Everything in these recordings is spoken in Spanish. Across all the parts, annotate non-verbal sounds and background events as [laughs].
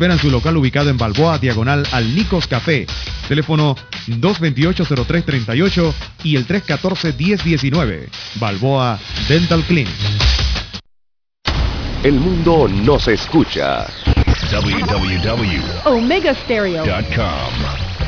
Esperan su local ubicado en Balboa, diagonal al Nicos Café. Teléfono 228-0338 y el 314-1019. Balboa Dental Clinic. El mundo nos escucha. www.omegastereo.com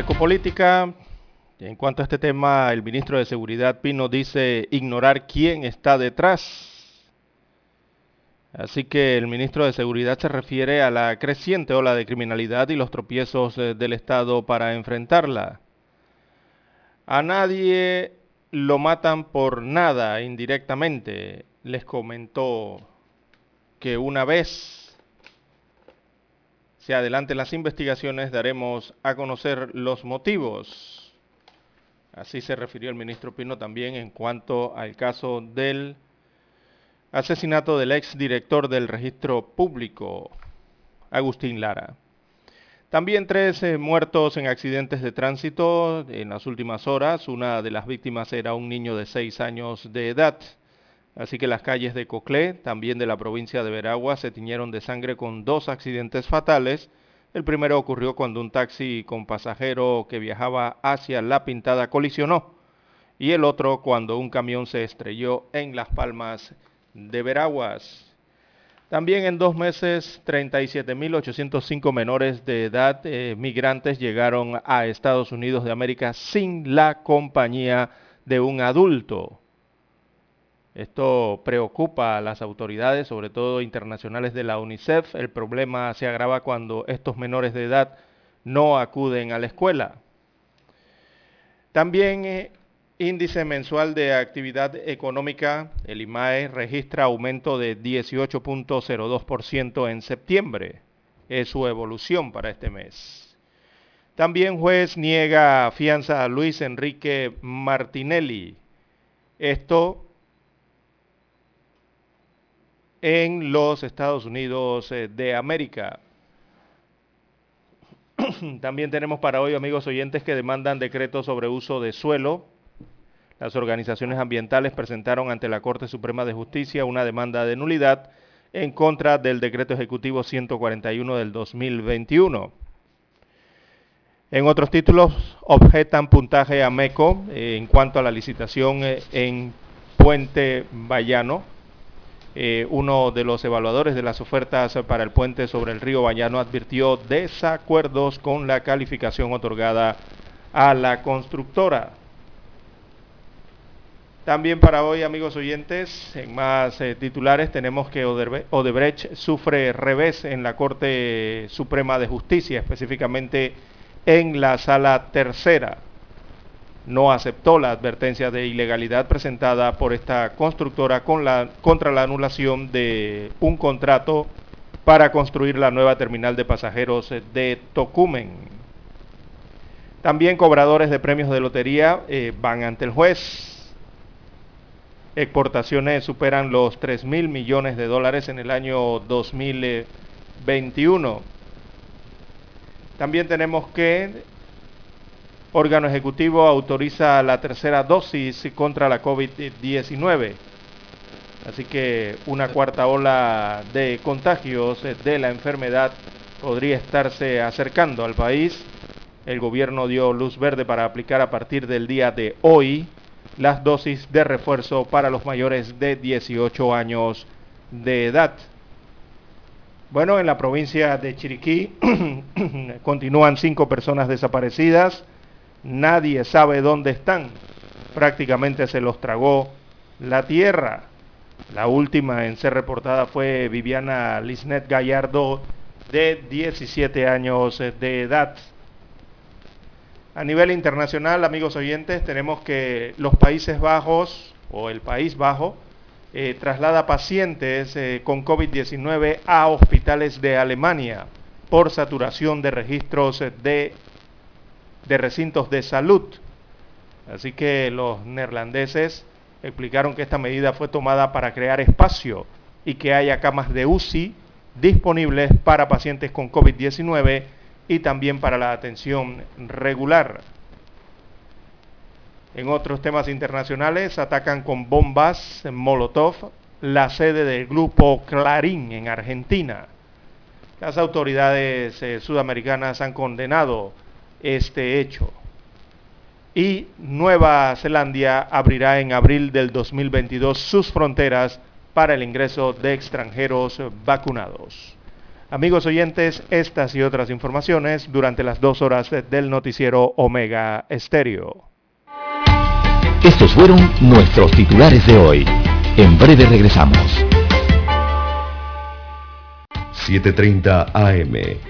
Narcopolítica. En cuanto a este tema, el ministro de Seguridad Pino dice ignorar quién está detrás. Así que el ministro de Seguridad se refiere a la creciente ola de criminalidad y los tropiezos eh, del Estado para enfrentarla. A nadie lo matan por nada indirectamente. Les comentó que una vez se adelanten las investigaciones, daremos a conocer los motivos. Así se refirió el ministro Pino también en cuanto al caso del asesinato del ex director del registro público, Agustín Lara. También tres muertos en accidentes de tránsito en las últimas horas. Una de las víctimas era un niño de seis años de edad. Así que las calles de Coclé, también de la provincia de Veragua, se tiñeron de sangre con dos accidentes fatales. El primero ocurrió cuando un taxi con pasajero que viajaba hacia La Pintada colisionó y el otro cuando un camión se estrelló en Las Palmas de Veraguas. También en dos meses, 37.805 menores de edad eh, migrantes llegaron a Estados Unidos de América sin la compañía de un adulto. Esto preocupa a las autoridades, sobre todo internacionales de la UNICEF. El problema se agrava cuando estos menores de edad no acuden a la escuela. También eh, índice mensual de actividad económica, el IMAE registra aumento de 18.02% en septiembre. Es su evolución para este mes. También juez niega fianza a Luis Enrique Martinelli. Esto en los Estados Unidos eh, de América. [clears throat] También tenemos para hoy, amigos oyentes, que demandan decretos sobre uso de suelo. Las organizaciones ambientales presentaron ante la Corte Suprema de Justicia una demanda de nulidad en contra del decreto ejecutivo 141 del 2021. En otros títulos, objetan puntaje a MECO eh, en cuanto a la licitación eh, en Puente Bayano eh, uno de los evaluadores de las ofertas para el puente sobre el río Bañano advirtió desacuerdos con la calificación otorgada a la constructora. También para hoy, amigos oyentes, en más eh, titulares tenemos que Odebrecht sufre revés en la Corte Suprema de Justicia, específicamente en la sala tercera no aceptó la advertencia de ilegalidad presentada por esta constructora contra la anulación de un contrato para construir la nueva terminal de pasajeros de Tocumen. También cobradores de premios de lotería eh, van ante el juez. Exportaciones superan los 3 mil millones de dólares en el año 2021. También tenemos que órgano ejecutivo autoriza la tercera dosis contra la COVID-19. Así que una cuarta ola de contagios de la enfermedad podría estarse acercando al país. El gobierno dio luz verde para aplicar a partir del día de hoy las dosis de refuerzo para los mayores de 18 años de edad. Bueno, en la provincia de Chiriquí [clears throat] continúan cinco personas desaparecidas. Nadie sabe dónde están. Prácticamente se los tragó la tierra. La última en ser reportada fue Viviana Lisnet Gallardo, de 17 años de edad. A nivel internacional, amigos oyentes, tenemos que los Países Bajos o el País Bajo eh, traslada pacientes eh, con COVID-19 a hospitales de Alemania por saturación de registros de, de recintos de salud. Así que los neerlandeses explicaron que esta medida fue tomada para crear espacio y que haya camas de UCI disponibles para pacientes con COVID-19 y también para la atención regular. En otros temas internacionales, atacan con bombas en Molotov la sede del grupo Clarín en Argentina. Las autoridades eh, sudamericanas han condenado este hecho. Y Nueva Zelanda abrirá en abril del 2022 sus fronteras para el ingreso de extranjeros vacunados. Amigos oyentes, estas y otras informaciones durante las dos horas del noticiero Omega Estéreo. Estos fueron nuestros titulares de hoy. En breve regresamos. 7.30 AM.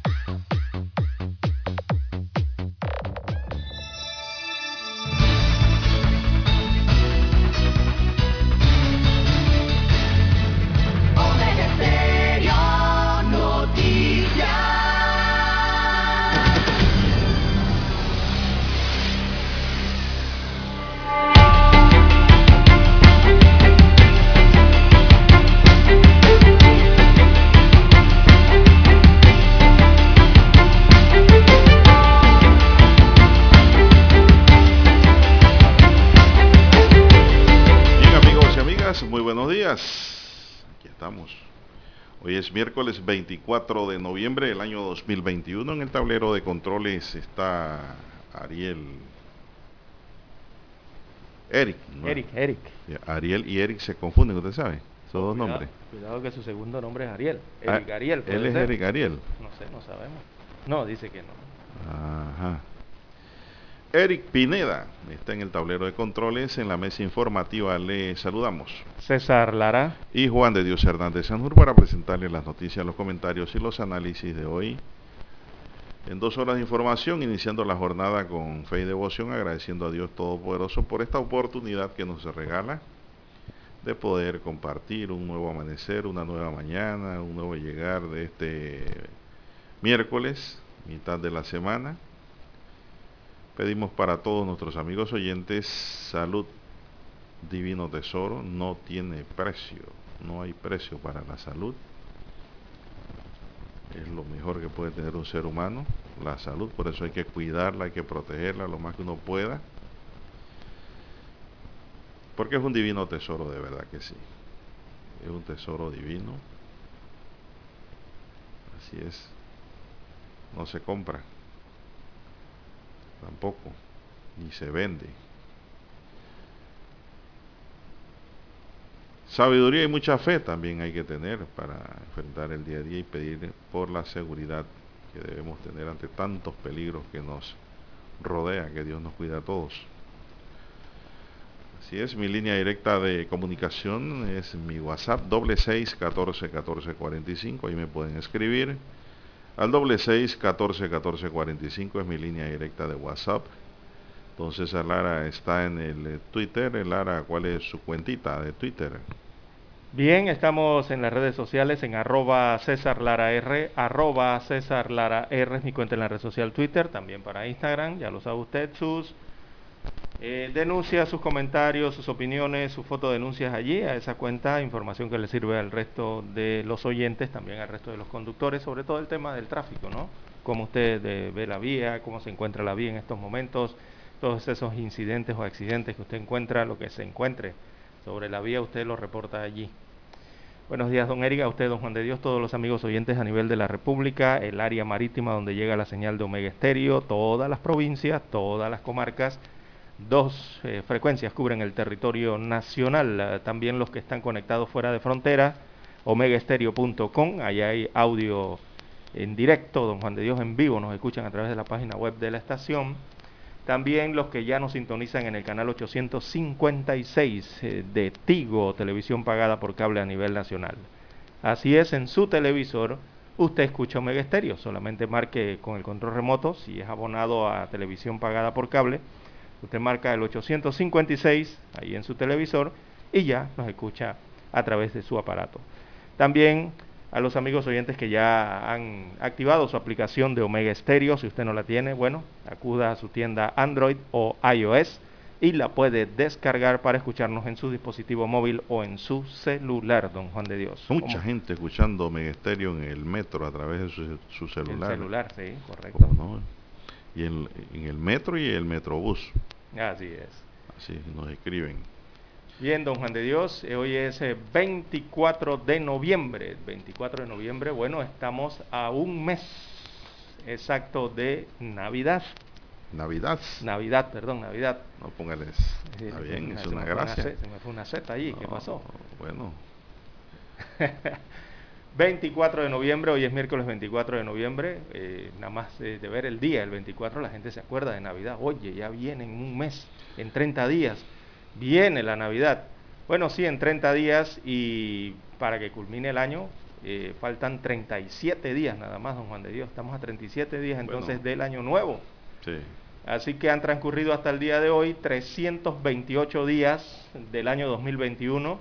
Hoy es miércoles 24 de noviembre del año 2021. En el tablero de controles está Ariel. Eric. Eric, Eric. Ariel y Eric se confunden, usted sabe. Son dos nombres. Cuidado que su segundo nombre es Ariel. Ah, Eric Ariel. Él es Eric Ariel. No sé, no sabemos. No, dice que no. Ajá. Eric Pineda está en el tablero de controles. En la mesa informativa le saludamos. César Lara. Y Juan de Dios Hernández Sanjur para presentarle las noticias, los comentarios y los análisis de hoy. En dos horas de información, iniciando la jornada con fe y devoción, agradeciendo a Dios Todopoderoso por esta oportunidad que nos regala de poder compartir un nuevo amanecer, una nueva mañana, un nuevo llegar de este miércoles, mitad de la semana Pedimos para todos nuestros amigos oyentes salud, divino tesoro, no tiene precio, no hay precio para la salud. Es lo mejor que puede tener un ser humano, la salud, por eso hay que cuidarla, hay que protegerla lo más que uno pueda. Porque es un divino tesoro, de verdad que sí. Es un tesoro divino. Así es. No se compra tampoco, ni se vende. Sabiduría y mucha fe también hay que tener para enfrentar el día a día y pedir por la seguridad que debemos tener ante tantos peligros que nos rodean, que Dios nos cuida a todos. Así es, mi línea directa de comunicación es mi WhatsApp, doble seis catorce catorce cuarenta y cinco, ahí me pueden escribir al doble seis catorce catorce cuarenta y cinco es mi línea directa de WhatsApp. Entonces Lara está en el eh, Twitter. Lara, ¿cuál es su cuentita de Twitter? Bien, estamos en las redes sociales en arroba César Lara R, arroba César Lara R es mi cuenta en la red social Twitter, también para Instagram, ya lo sabe usted, sus Eh, denuncia sus comentarios, sus opiniones, sus fotodenuncias allí, a esa cuenta, información que le sirve al resto de los oyentes, también al resto de los conductores, sobre todo el tema del tráfico, ¿no? Cómo usted eh, ve la vía, cómo se encuentra la vía en estos momentos, todos esos incidentes o accidentes que usted encuentra, lo que se encuentre sobre la vía, usted lo reporta allí. Buenos días, don Erika, a usted, don Juan de Dios, todos los amigos oyentes a nivel de la República, el área marítima donde llega la señal de Omega Estéreo, todas las provincias, todas las comarcas, Dos eh, frecuencias cubren el territorio nacional, eh, también los que están conectados fuera de frontera, omegaestereo.com, allá hay audio en directo, don Juan de Dios en vivo, nos escuchan a través de la página web de la estación. También los que ya nos sintonizan en el canal 856 eh, de Tigo, televisión pagada por cable a nivel nacional. Así es, en su televisor usted escucha Omega Estéreo, solamente marque con el control remoto si es abonado a televisión pagada por cable Usted marca el 856 ahí en su televisor y ya nos escucha a través de su aparato. También a los amigos oyentes que ya han activado su aplicación de Omega Stereo, si usted no la tiene, bueno, acuda a su tienda Android o iOS y la puede descargar para escucharnos en su dispositivo móvil o en su celular, don Juan de Dios. Mucha gente escuchando Omega Stereo en el metro a través de su, celular. El celular, sí, correcto. Y en, en el metro y el metrobús. Así es. Así nos escriben. Bien, don Juan de Dios, eh, hoy es 24 eh, de noviembre. 24 de noviembre, bueno, estamos a un mes exacto de Navidad. Navidad. Navidad, perdón, Navidad. No póngales. Está bien, es una gracia. se me fue una Z allí, ¿qué pasó? Bueno. [laughs] 24 de noviembre, hoy es miércoles 24 de noviembre, eh, nada más de ver el día, el 24, la gente se acuerda de Navidad. Oye, ya viene en un mes, en 30 días, viene la Navidad. Bueno, sí, en 30 días y para que culmine el año, eh, faltan 37 días nada más, don Juan de Dios. Estamos a 37 días entonces del año nuevo. Sí. Así que han transcurrido hasta el día de hoy 328 días del año 2021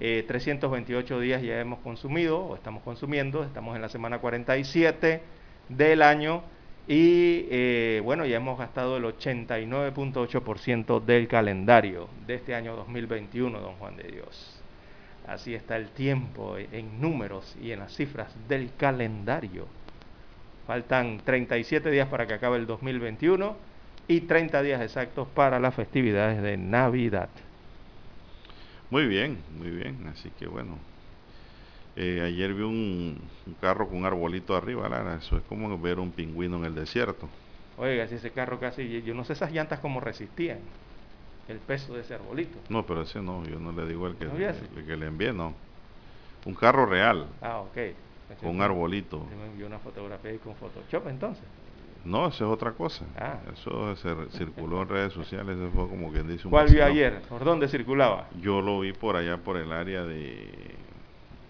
328 eh, días ya hemos consumido o estamos consumiendo, estamos en la semana 47 del año y eh, bueno, ya hemos gastado el 89.8% del calendario de este año 2021, don Juan de Dios. Así está el tiempo en números y en las cifras del calendario. Faltan 37 días para que acabe el 2021 y 30 días exactos para las festividades de Navidad. Muy bien, muy bien. Así que bueno. Eh, ayer vi un, carro con un arbolito arriba, Lara. Eso es como ver un pingüino en el desierto. Oiga, si ese carro casi, yo no sé esas llantas cómo resistían el peso de ese arbolito. No, pero ese no, yo no le digo el que, el, que le envié, no. Un carro real. Ah, ok. Con un arbolito. me envió una fotografía con Photoshop entonces. No, eso es otra cosa. Ah. Eso se circuló en redes sociales, eso fue como quien dice un ¿Cuál vio ayer? ¿Por dónde circulaba? Yo lo vi por allá, por el área de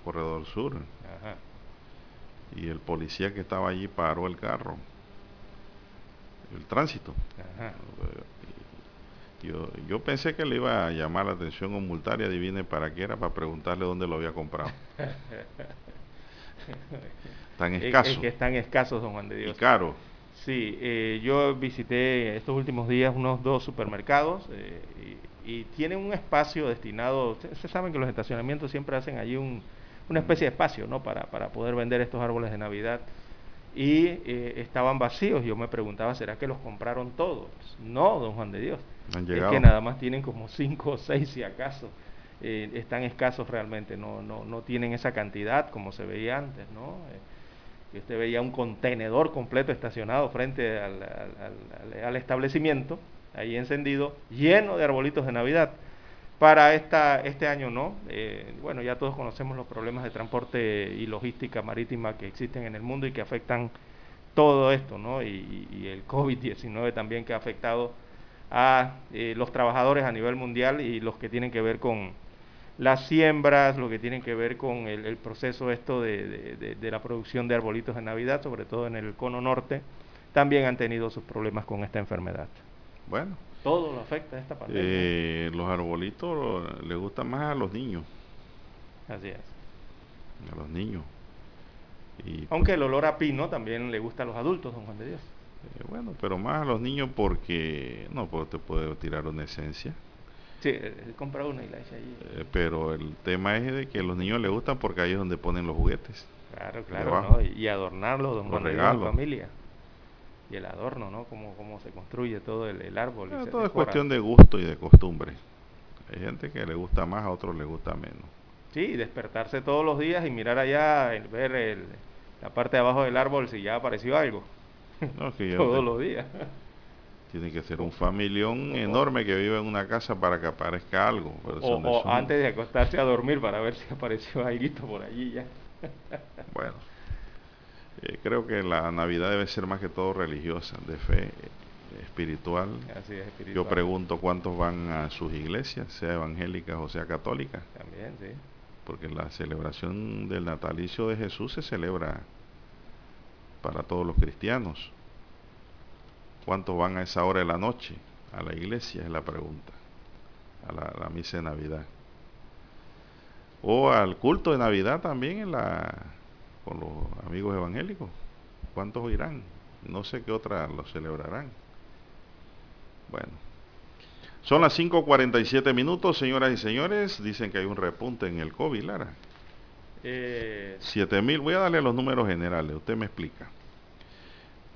Corredor Sur. Ajá. Y el policía que estaba allí paró el carro. El tránsito. Ajá. Yo, yo pensé que le iba a llamar la atención un multaria, adivine para qué era, para preguntarle dónde lo había comprado. [laughs] tan escaso. Es, que están escasos, don Juan de Dios. Y caro. Sí, eh, yo visité estos últimos días unos dos supermercados eh, y, tienen un espacio destinado, se saben que los estacionamientos siempre hacen allí un, una especie de espacio ¿no? para, para poder vender estos árboles de Navidad y eh, estaban vacíos. Yo me preguntaba, ¿será que los compraron todos? No, don Juan de Dios. es que nada más tienen como cinco o seis si acaso. están escasos realmente, no, no, no tienen esa cantidad como se veía antes, ¿no? Que usted veía un contenedor completo estacionado frente al, establecimiento, ahí encendido, lleno de arbolitos de Navidad. Para esta, este año no. Eh, bueno, ya todos conocemos los problemas de transporte y logística marítima que existen en el mundo y que afectan todo esto, ¿no? Y, el COVID-19 también que ha afectado a eh, los trabajadores a nivel mundial y los que tienen que ver con, las siembras, lo que tienen que ver con el, proceso esto de, la producción de arbolitos de Navidad, sobre todo en el cono norte, también han tenido sus problemas con esta enfermedad. Bueno. Todo lo afecta esta pandemia. Eh, los arbolitos les gustan más a los niños. Así es. A los niños. Aunque el olor a pino también le gusta a los adultos, don Juan de Dios. Eh, bueno, pero más a los niños porque no pues te puede tirar una esencia. Sí, he comprado una y la echa allí. Eh, pero el tema es de que a los niños les gustan porque ahí es donde ponen los juguetes. Claro, claro, ¿no? y, adornarlos Los cuando regalos. la familia. Y el adorno, ¿no? Cómo, cómo se construye todo el, el árbol. se todo es cuestión de gusto y de costumbre. Hay gente que le gusta más, a otros le gusta menos. Sí, despertarse todos los días y mirar allá, el- ver el- la parte de abajo del árbol si ya apareció algo. No, que [laughs] ya todos los días. Tiene que ser un familión enorme que vive en una casa para que aparezca algo. pero O, antes de acostarse a dormir para ver si apareció algo por allí ya. [laughs] Bueno, eh, creo que la Navidad debe ser más que todo religiosa, de fe eh, espiritual. Así es, espiritual. Yo pregunto cuántos van a sus iglesias, sea evangélicas o sea católicas, También, sí. porque la celebración del natalicio de Jesús se celebra para todos los cristianos. ¿Cuántos van a esa hora de la noche a la iglesia? Es la pregunta. A la, a la misa de Navidad. O al culto de Navidad también en la, con los amigos evangélicos. ¿Cuántos irán? No sé qué otra lo celebrarán. Bueno. Son las 5.47 minutos, señoras y señores. Dicen que hay un repunte en el COVID, Lara. Eh, 7.000, voy a darle los números generales, usted me explica.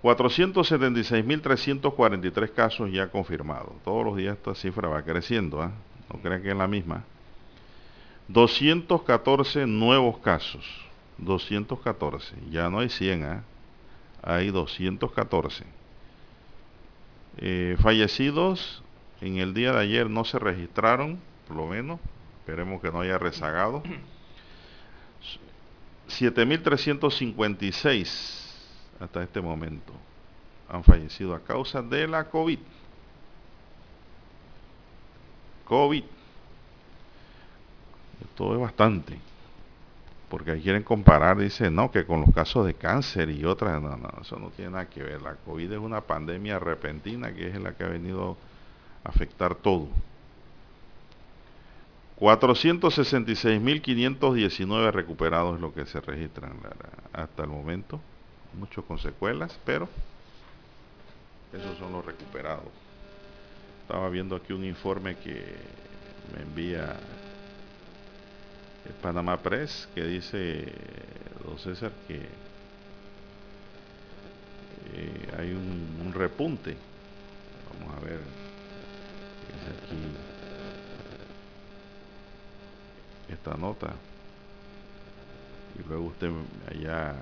476.343 casos ya confirmados. Todos los días esta cifra va creciendo, ¿ah? no crean que es la misma. 214 nuevos casos, 214, ya no hay 100, ¿ah? hay 214. Eh, fallecidos en el día de ayer no se registraron, por lo menos, esperemos que no haya rezagado. [clears throat] 7.356 hasta este momento han fallecido a causa de la COVID. COVID. Esto es bastante. Porque ahí quieren comparar, dice, no, que con los casos de cáncer y otras, no, no, eso no tiene nada que ver. La COVID es una pandemia repentina que es la que ha venido a afectar todo. 466.519 recuperados es lo que se registran hasta el momento. Muchos con secuelas, pero esos son los recuperados. Estaba viendo aquí un informe que me envía el Panamá Press que dice, don César, que eh, hay un, un repunte. Vamos a ver. aquí esta nota y luego usted allá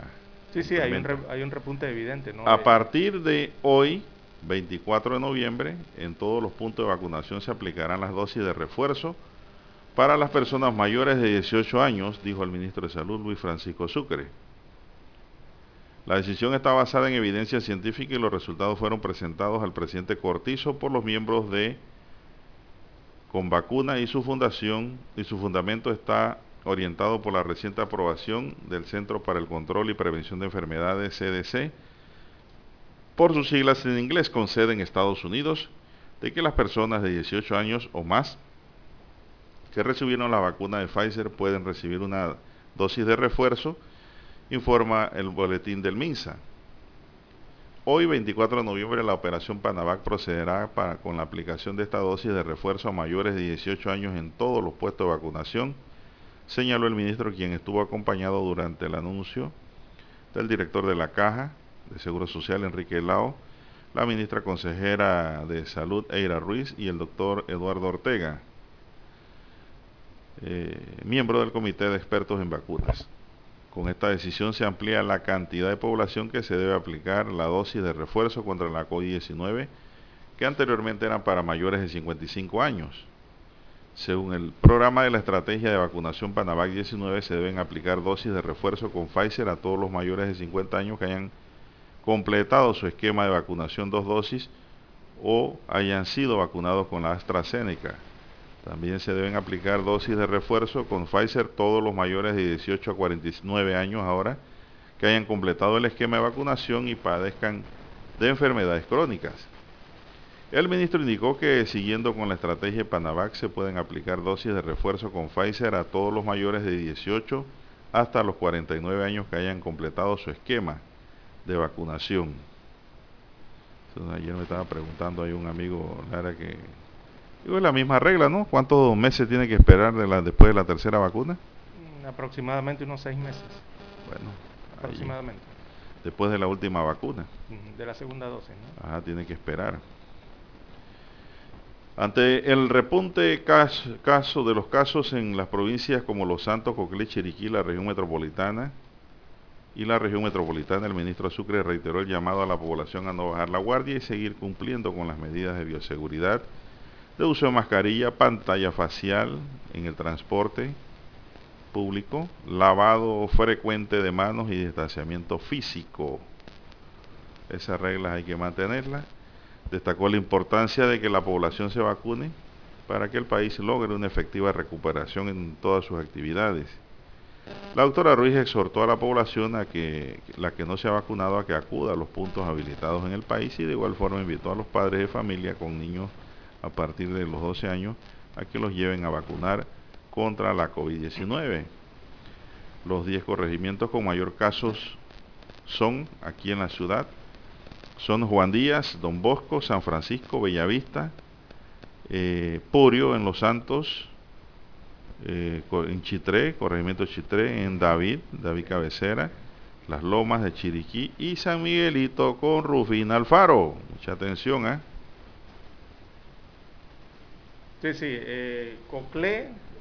sí, sí, hay un, re- hay un repunte evidente, ¿no? a De- partir de hoy 24 de noviembre en todos los puntos de vacunación se aplicarán las dosis de refuerzo para las personas mayores de 18 años dijo el ministro de salud Luis Francisco Sucre la decisión está basada en evidencia científica y los resultados fueron presentados al presidente Cortizo por los miembros de con vacuna y su fundación y su fundamento está orientado por la reciente aprobación del Centro para el Control y Prevención de Enfermedades CDC por sus siglas en inglés con sede en Estados Unidos de que las personas de 18 años o más que recibieron la vacuna de Pfizer pueden recibir una dosis de refuerzo informa el boletín del MINSA. Hoy, 24 de noviembre, la operación Panavac procederá para, con la aplicación de esta dosis de refuerzo a mayores de 18 años en todos los puestos de vacunación, señaló el ministro, quien estuvo acompañado durante el anuncio del director de la Caja de Seguro Social, Enrique Lao, la ministra consejera de Salud, Eira Ruiz, y el doctor Eduardo Ortega, eh, miembro del Comité de Expertos en Vacunas. Con esta decisión se amplía la cantidad de población que se debe aplicar la dosis de refuerzo contra la COVID-19, que anteriormente eran para mayores de 55 años. Según el programa de la estrategia de vacunación Panavac 19, se deben aplicar dosis de refuerzo con Pfizer a todos los mayores de 50 años que hayan completado su esquema de vacunación dos dosis o hayan sido vacunados con la AstraZeneca. También se deben aplicar dosis de refuerzo con Pfizer todos los mayores de 18 a 49 años ahora que hayan completado el esquema de vacunación y padezcan de enfermedades crónicas. El ministro indicó que siguiendo con la estrategia Panavac se pueden aplicar dosis de refuerzo con Pfizer a todos los mayores de 18 hasta los 49 años que hayan completado su esquema de vacunación. ayer me estaba preguntando ahí un amigo, Lara, que digo, es la misma regla, ¿no? ¿Cuántos meses tiene que esperar de la, después de la tercera vacuna? Mm, aproximadamente unos seis meses. Bueno, aproximadamente. después de la última vacuna. De la segunda dosis, ¿no? Ajá, tiene que esperar. Ante el repunte caso, de los casos en las provincias como Los Santos, Coclé, Chiriquí, la región metropolitana y la región metropolitana, el ministro Sucre reiteró el llamado a la población a no bajar la guardia y seguir cumpliendo con las medidas de bioseguridad, de uso de mascarilla, pantalla facial en el transporte público, lavado frecuente de manos y distanciamiento físico. Esas reglas hay que mantenerlas Destacó la importancia de que la población se vacune para que el país logre una efectiva recuperación en todas sus actividades. La doctora Ruiz exhortó a la población a que la que no se ha vacunado a que acuda a los puntos habilitados en el país y de igual forma invitó a los padres de familia con niños a partir de los 12 años a que los lleven a vacunar contra la COVID-19. Los 10 corregimientos con mayor casos son aquí en la ciudad son Juan Díaz, Don Bosco, San Francisco, Bellavista, eh, Purio en Los Santos, eh, en Chitré, Corregimiento Chitré, en David, David Cabecera, Las Lomas de Chiriquí y San Miguelito con Rufina Alfaro. Mucha atención, ¿eh? Sí, sí, eh,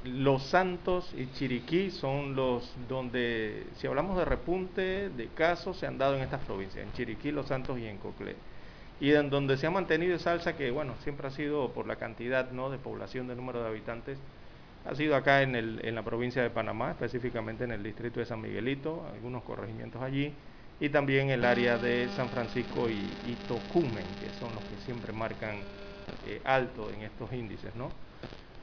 los Santos y Chiriquí son los donde, si hablamos de repunte de casos, se han dado en estas provincias, en Chiriquí, Los Santos y en Coclé. Y en donde se ha mantenido esa alza que, bueno, siempre ha sido por la cantidad ¿no? de población, de número de habitantes, ha sido acá en, el, en la provincia de Panamá, específicamente en el distrito de San Miguelito, algunos corregimientos allí, y también el área de San Francisco y, Tocumen, que son los que siempre marcan eh, alto en estos índices, ¿no?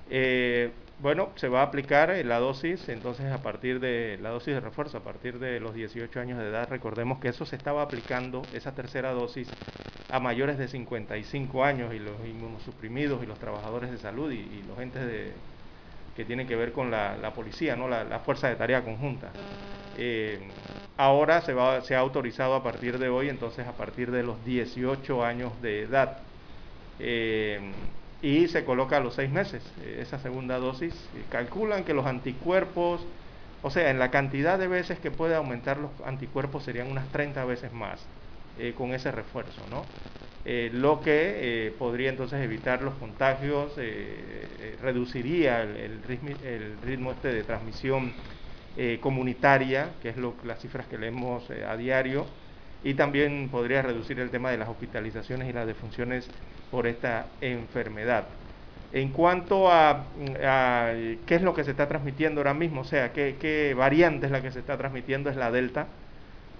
Eh, bueno, se va a aplicar la dosis, entonces a partir de la dosis de refuerzo, a partir de los 18 años de edad, recordemos que eso se estaba aplicando, esa tercera dosis, a mayores de 55 años y los inmunosuprimidos y los trabajadores de salud y, los entes de, que tienen que ver con la, policía, ¿no? La, fuerza de tarea conjunta. Eh, ahora se, va, se ha autorizado a partir de hoy, entonces a partir de los 18 años de edad. Eh, y se coloca a los seis meses eh, esa segunda dosis. Calculan que los anticuerpos, o sea, en la cantidad de veces que puede aumentar los anticuerpos serían unas 30 veces más eh, con ese refuerzo, ¿no? Eh, lo que podría entonces evitar los contagios, reduciría el, ritmo, el, ritmo, este de transmisión comunitaria, que es lo, las cifras que leemos a diario, y también podría reducir el tema de las hospitalizaciones y las defunciones por esta enfermedad. En cuanto a, qué es lo que se está transmitiendo ahora mismo, o sea, qué, variante es la que se está transmitiendo, es la Delta,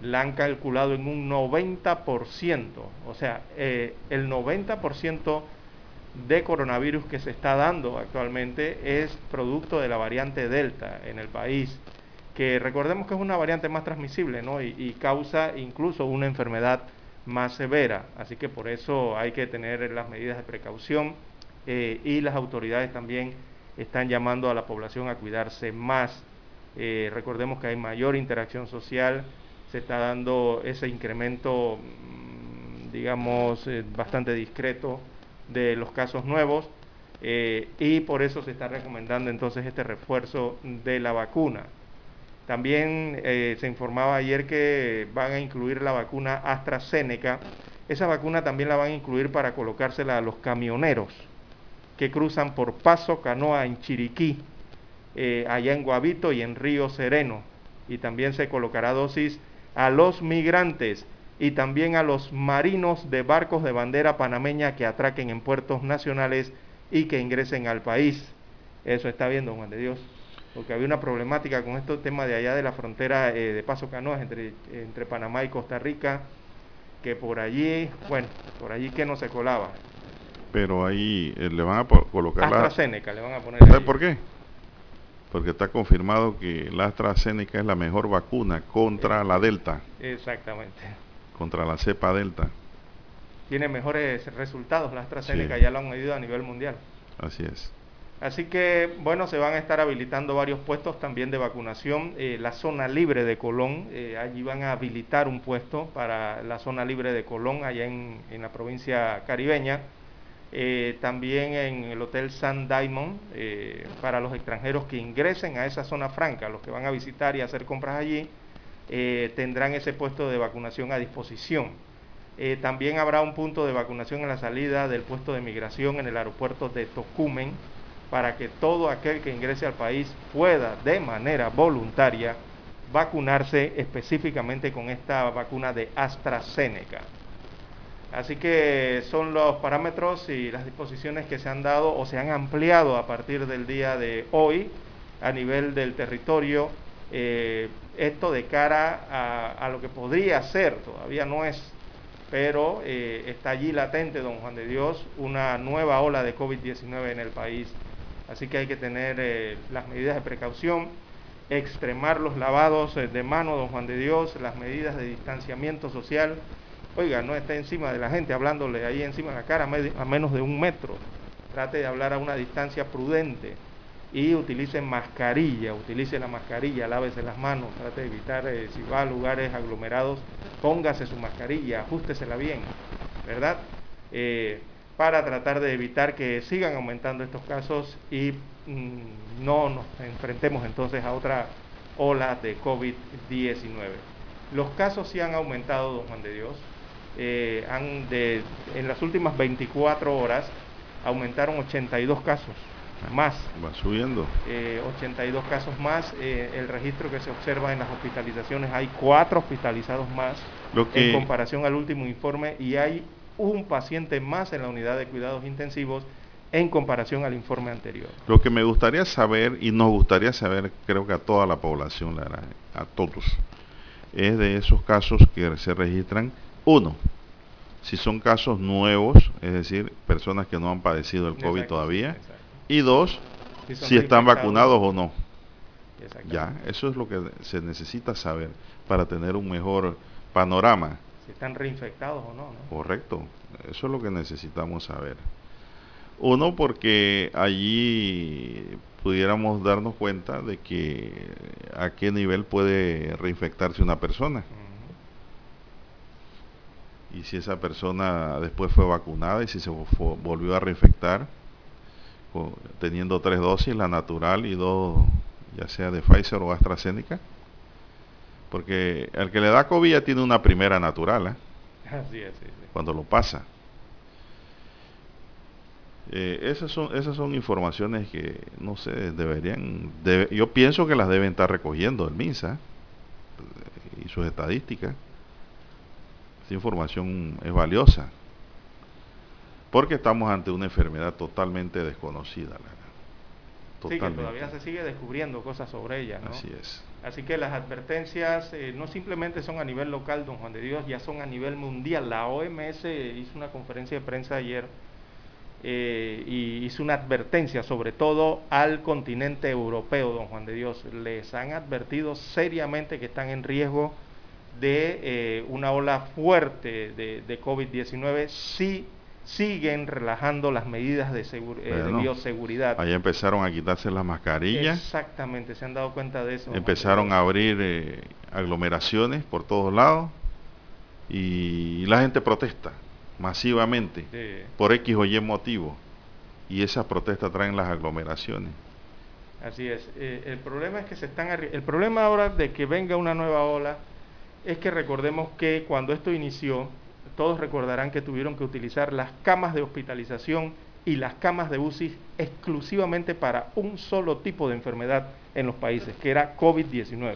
la han calculado en un 90%, o sea, eh, el 90% de coronavirus que se está dando actualmente es producto de la variante Delta en el país que recordemos que es una variante más transmisible ¿no? y, causa incluso una enfermedad más severa. Así que por eso hay que tener las medidas de precaución eh, y las autoridades también están llamando a la población a cuidarse más. Eh, recordemos que hay mayor interacción social, se está dando ese incremento, mm, digamos, eh, bastante discreto de los casos nuevos y por eso se está recomendando entonces este refuerzo de la vacuna. También eh, se informaba ayer que van a incluir la vacuna AstraZeneca. Esa vacuna también la van a incluir para colocársela a los camioneros que cruzan por Paso Canoa en Chiriquí, eh, allá en Guavito y en Río Sereno. Y también se colocará dosis a los migrantes y también a los marinos de barcos de bandera panameña que atraquen en puertos nacionales y que ingresen al país. Eso está viendo Juan de Dios porque había una problemática con estos temas de allá de la frontera eh, de Paso Canoas entre, entre Panamá y Costa Rica, que por allí, bueno, por allí que no se colaba. Pero ahí eh, le van a colocar AstraZeneca, le van a poner. ¿Sabe por qué? Porque está confirmado que la AstraZeneca es la mejor vacuna contra la Delta. Exactamente. Contra la cepa Delta. Tiene mejores resultados la AstraZeneca, ya lo han medido a nivel mundial. Así es. Así que, bueno, se van a estar habilitando varios puestos también de vacunación. Eh, la zona libre de Colón, eh, allí van a habilitar un puesto para la zona libre de Colón, allá en, en la provincia caribeña. Eh, también en el Hotel San Diamond, para los extranjeros que ingresen a esa zona franca, los que van a visitar y hacer compras allí, tendrán ese puesto de vacunación a disposición. también habrá un punto de vacunación en la salida del puesto de migración en el aeropuerto de Tocumen para que todo aquel que ingrese al país pueda de manera voluntaria vacunarse específicamente con esta vacuna de AstraZeneca. Así que son los parámetros y las disposiciones que se han dado o se han ampliado a partir del día de hoy a nivel del territorio. Eh, esto de cara a, lo que podría ser, todavía no es, pero eh, está allí latente, don Juan de Dios, una nueva ola de COVID-19 en el país Así que hay que tener eh, las medidas de precaución, extremar los lavados eh, de mano, don Juan de Dios, las medidas de distanciamiento social. Oiga, no esté encima de la gente hablándole ahí encima de la cara a, menos de un metro. Trate de hablar a una distancia prudente y utilice mascarilla, utilice la mascarilla, lávese las manos, trate de evitar, eh, si va a lugares aglomerados, póngase su mascarilla, ajustesela bien, ¿verdad? Para tratar de evitar que sigan aumentando estos casos y mm, no nos enfrentemos entonces a otra ola de COVID-19. Los casos sí han aumentado, don Juan de Dios. Eh, han de, en las últimas 24 horas aumentaron 82 casos más. Va subiendo. 82 eh, casos más. Eh, el registro que se observa en las hospitalizaciones, hay cuatro hospitalizados más en comparación al último informe y hay un paciente más en la unidad de cuidados intensivos en comparación al informe anterior. Lo que me gustaría saber, y nos gustaría saber, creo que a toda la población, a todos, es de esos casos que se registran, uno, si son casos nuevos, es decir, personas que no han padecido el COVID todavía, y dos, si, están vacunados o no. Ya, eso es lo que se necesita saber para tener un mejor panorama están reinfectados o no, Correcto, eso es lo que necesitamos saber. Uno, porque allí pudiéramos darnos cuenta de que a qué nivel puede reinfectarse una persona. Y si esa persona después fue vacunada y si se volvió a reinfectar, teniendo tres dosis, la natural y dos, ya sea de Pfizer o AstraZeneca, porque el que le da COVID ya tiene una primera natural, ¿eh? [laughs] Así es, sí, Cuando lo pasa. Eh, esas, son, esas son informaciones que, no sé, deberían, yo pienso que las deben estar recogiendo el MINSA eh, y sus estadísticas. Esa información es valiosa. Porque estamos ante una enfermedad totalmente desconocida. Sí, que todavía se sigue descubriendo cosas sobre ella. ¿no? Así es. Así que las advertencias eh, no simplemente son a nivel local, don Juan de Dios, ya son a nivel mundial. La OMS hizo una conferencia de prensa ayer eh, y hizo una advertencia sobre todo al continente europeo, don Juan de Dios. Les han advertido seriamente que están en riesgo de eh, una ola fuerte de, de COVID-19 si siguen relajando las medidas de, eh, bioseguridad. Ahí empezaron a quitarse las mascarillas. Exactamente, se han dado cuenta de eso. Empezaron a abrir eh, aglomeraciones por todos lados y la gente protesta masivamente por X o Y motivo. Y esas protestas traen las aglomeraciones. Así es. Eh, el problema es que se están el problema ahora de que venga una nueva ola es que recordemos que cuando esto inició todos recordarán que tuvieron que utilizar las camas de hospitalización y las camas de UCI exclusivamente para un solo tipo de enfermedad en los países, que era COVID-19.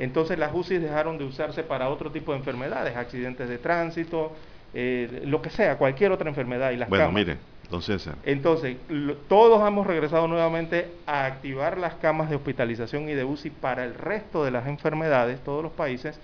Entonces las UCI dejaron de usarse para otro tipo de enfermedades, accidentes de tránsito, eh, lo que sea, cualquier otra enfermedad. Y las bueno, mire, entonces... Entonces, todos hemos regresado nuevamente a activar las camas de hospitalización y de UCI para el resto de las enfermedades, todos los países,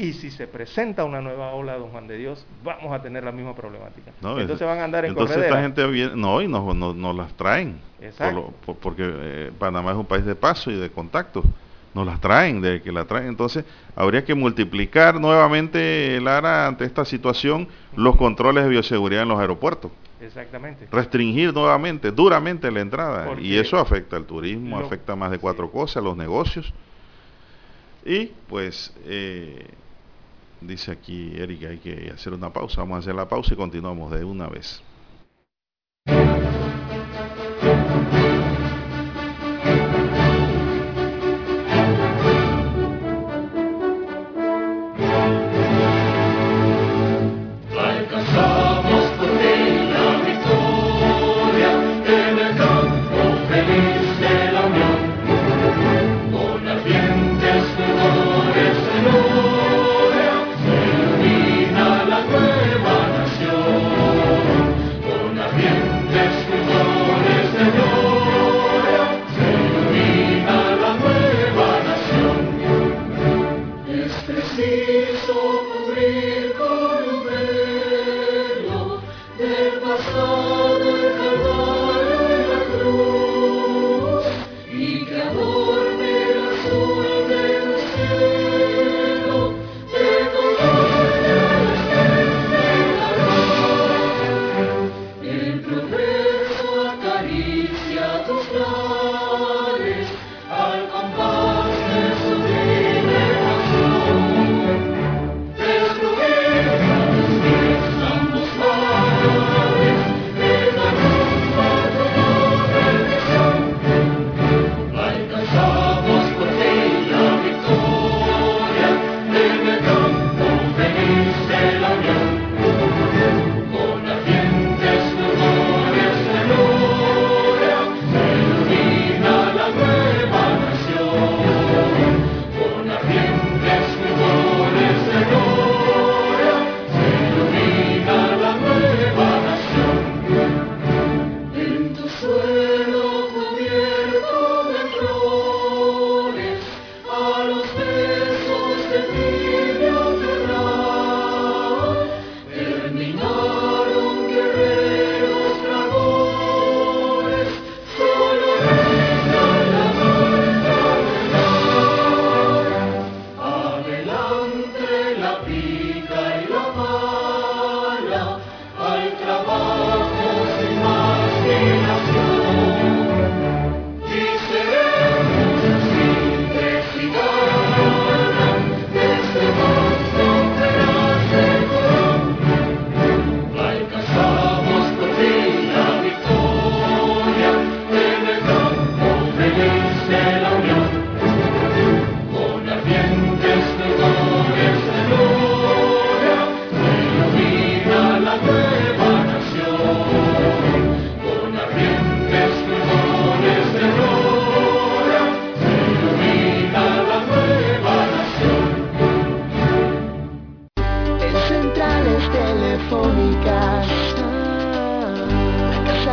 y si se presenta una nueva ola, don Juan de Dios, vamos a tener la misma problemática. entonces van a andar en Entonces esta gente viene, no, y nos no, las traen. Exacto. porque eh, Panamá es un país de paso y de contacto. Nos las traen, de que la traen. Entonces habría que multiplicar nuevamente, Lara, ante esta situación, los controles de bioseguridad en los aeropuertos. Exactamente. Restringir nuevamente, duramente la entrada. y eso afecta al turismo, afecta más de cuatro cosas, los negocios. Y pues, eh, dice aquí Erika, hay que hacer una pausa. Vamos a hacer la pausa y continuamos de una vez.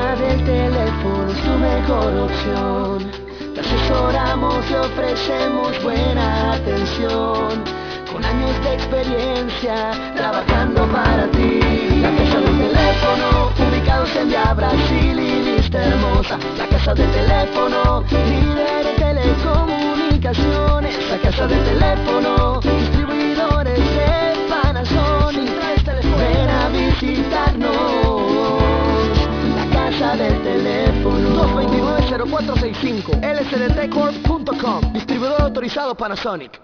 tomar el teléfono es tu mejor opción. Te asesoramos, te ofrecemos buena atención. Con años de experiencia trabajando para ti. La casa del teléfono, ubicados en Via Brasil y lista hermosa. La casa del teléfono, líder de telecomunicaciones. La casa del teléfono Panasonic.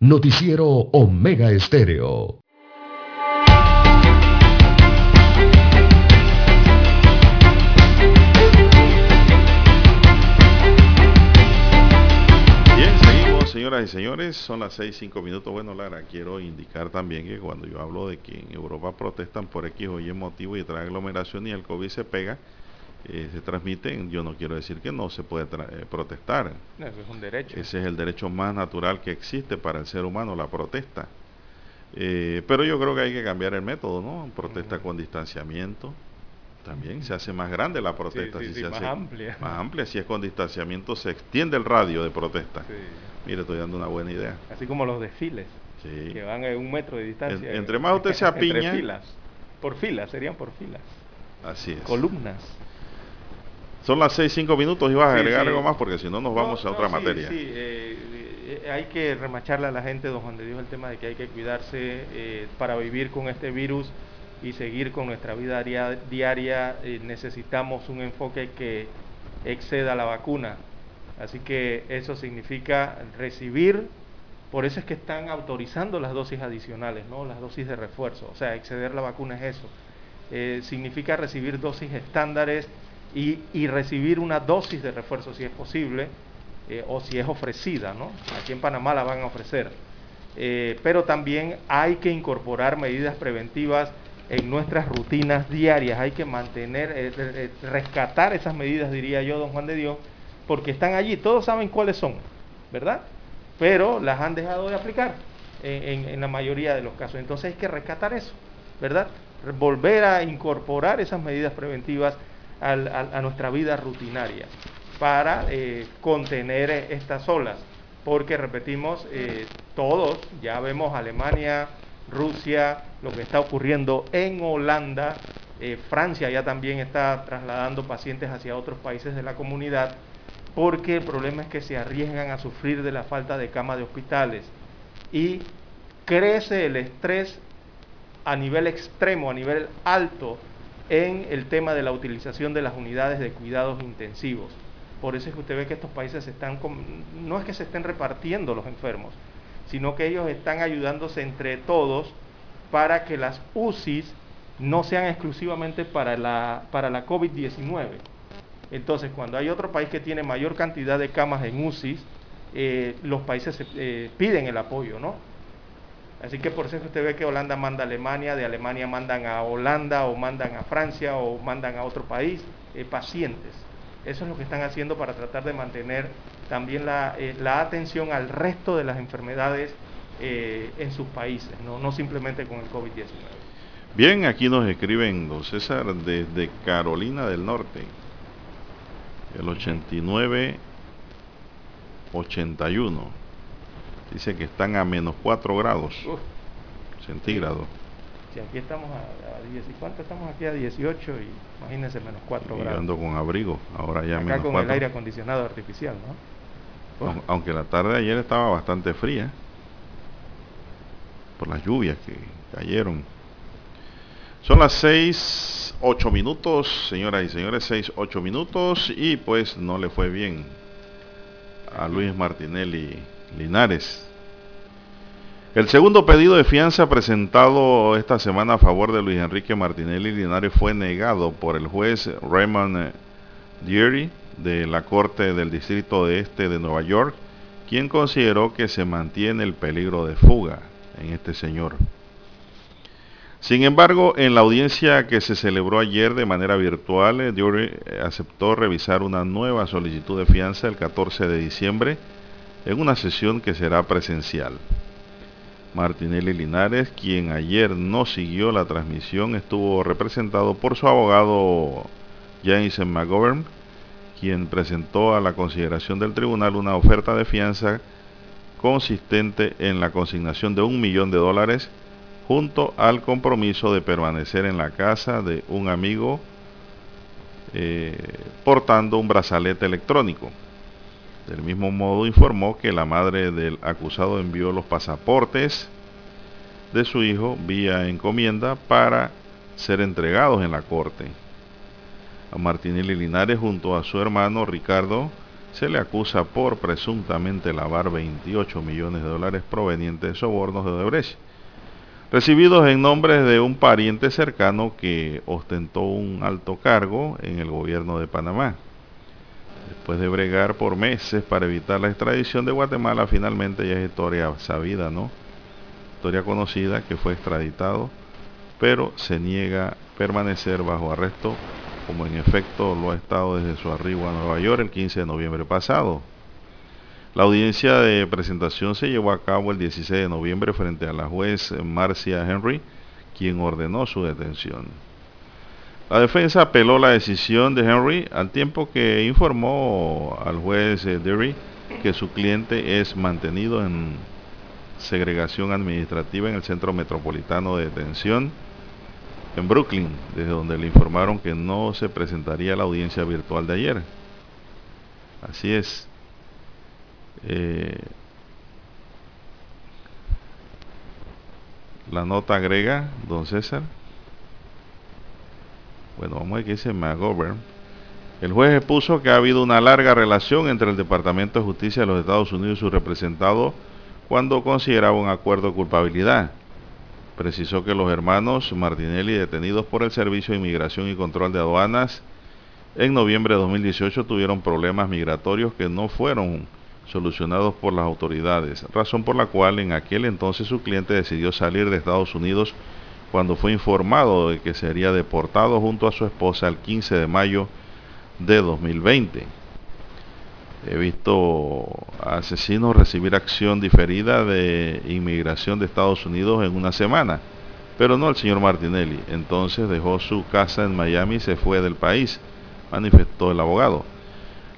Noticiero Omega Estéreo. Bien, seguimos, señoras y señores. Son las 6, 5 minutos. Bueno, Lara, quiero indicar también que cuando yo hablo de que en Europa protestan por X o Y motivo y trae aglomeración y el COVID se pega, eh, se transmiten, yo no quiero decir que no se puede eh, protestar. eso es un derecho. Ese es el derecho más natural que existe para el ser humano, la protesta. Eh, pero yo creo que hay que cambiar el método, ¿no? Protesta con distanciamiento. También se hace más grande la protesta. si se más amplia. Más amplia. Si es con distanciamiento, se extiende el radio de protesta. Mire, estoy dando una buena idea. Así como los desfiles. Que van a un metro de distancia. entre más usted [laughs] se apiña. filas. Por filas, serían por filas. Así es. Columnas. Son las 6, 5 minutos y vas a agregar algo más porque si no nos vamos a otra materia. Sí, eh, eh, hay que remacharle a la gente, don Juan de Dios, el tema de que hay que cuidarse eh, para vivir con este virus. y seguir con nuestra vida diaria, eh, necesitamos un enfoque que exceda la vacuna. Así que eso significa recibir, por eso es que están autorizando las dosis adicionales, ¿no? las dosis de refuerzo. O sea, exceder la vacuna es eso. Significa recibir dosis estándares y, recibir una dosis de refuerzo si es posible eh, o si es ofrecida, ¿no? Aquí en Panamá la van a ofrecer. pero también hay que incorporar medidas preventivas en nuestras rutinas diarias. Hay que mantener, eh, eh, eh, rescatar esas medidas, diría yo, don Juan de Dios, porque están allí, todos saben cuáles son, ¿verdad? Pero las han dejado de aplicar en, la mayoría de los casos. Entonces hay que rescatar eso, ¿verdad? Volver a incorporar esas medidas preventivas a nuestra vida rutinaria para contener estas olas. Porque, repetimos, todos, ya vemos Alemania, Rusia, lo que está ocurriendo en Holanda, eh, Francia ya también está trasladando pacientes hacia otros países de la comunidad, porque el problema es que se arriesgan a sufrir de la falta de cama de hospitales y crece el estrés a nivel extremo, a nivel alto, en el tema de la utilización de las unidades de cuidados intensivos. Por eso es que usted ve que estos países no es que se estén repartiendo los enfermos, sino que ellos están ayudándose entre todos para que las UCIs no sean exclusivamente para la, para la COVID-19. Entonces, cuando hay otro país que tiene mayor cantidad de camas en UCIs, eh, los países eh, piden el apoyo, ¿no? Así que por eso usted ve que Holanda manda a Alemania, de Alemania mandan a Holanda o mandan a Francia o mandan a otro país eh, pacientes. Eso es lo que están haciendo para tratar de mantener también la, eh, atención al resto de las enfermedades eh, en sus países, ¿no? simplemente con el COVID-19. Bien, aquí nos escriben, César, desde Carolina del Norte, el 89-81. Dice que están a menos 4 grados centígrados. Si aquí estamos a, ¿cuánto estamos aquí a 18? Y imagínense menos 4 y grados. ando con abrigo, ahora ya Acá con el aire acondicionado artificial, ¿no? Aunque la tarde de ayer estaba bastante fría por las lluvias que cayeron. Son las 6, 8 minutos, señoras y señores, 6, 8 minutos y pues no le fue bien a Luis Martinelli Linares. El segundo pedido de fianza presentado esta semana a favor de Luis Enrique Martinelli Linares fue negado por el juez Raymond Deary de la Corte del Distrito de Este de Nueva York, quien consideró que se mantiene el peligro de fuga en este señor. Sin embargo, en la audiencia que se celebró ayer de manera virtual, Dury aceptó revisar una nueva solicitud de fianza el 14 de diciembre en una sesión que será presencial. Martinelli Linares, quien ayer no siguió la transmisión, estuvo representado por su abogado James McGovern, quien presentó a la consideración del tribunal una oferta de fianza consistente en la consignación de un millón de dólares junto al compromiso de permanecer en la casa de un amigo eh, portando un brazalete electrónico. Del mismo modo informó que la madre del acusado envió los pasaportes de su hijo vía encomienda para ser entregados en la corte. A Martinelli Linares junto a su hermano Ricardo se le acusa por presuntamente lavar 28 millones de dólares provenientes de sobornos de Odebrecht, recibidos en nombre de un pariente cercano que ostentó un alto cargo en el gobierno de Panamá. Después de bregar por meses para evitar la extradición de Guatemala, finalmente ya es historia sabida, ¿no? Historia conocida que fue extraditado, pero se niega permanecer bajo arresto como en efecto lo ha estado desde su arribo a Nueva York el 15 de noviembre pasado. La audiencia de presentación se llevó a cabo el 16 de noviembre frente a la juez Marcia Henry, quien ordenó su detención. La defensa apeló la decisión de Henry al tiempo que informó al juez Derry que su cliente es mantenido en segregación administrativa en el Centro Metropolitano de Detención en Brooklyn, desde donde le informaron que no se presentaría la audiencia virtual de ayer. Así es. Eh, la nota agrega, don César, Bueno, vamos a ver qué dice McGovern. El juez expuso que ha habido una larga relación entre el Departamento de Justicia de los Estados Unidos y su representado cuando consideraba un acuerdo de culpabilidad. Precisó que los hermanos Martinelli, detenidos por el Servicio de Inmigración y Control de Aduanas, en noviembre de 2018 tuvieron problemas migratorios que no fueron solucionados por las autoridades, razón por la cual en aquel entonces su cliente decidió salir de Estados Unidos cuando fue informado de que sería deportado junto a su esposa el 15 de mayo de 2020. He visto asesinos recibir acción diferida de inmigración de Estados Unidos en una semana, pero no el señor Martinelli. Entonces dejó su casa en Miami y se fue del país, manifestó el abogado.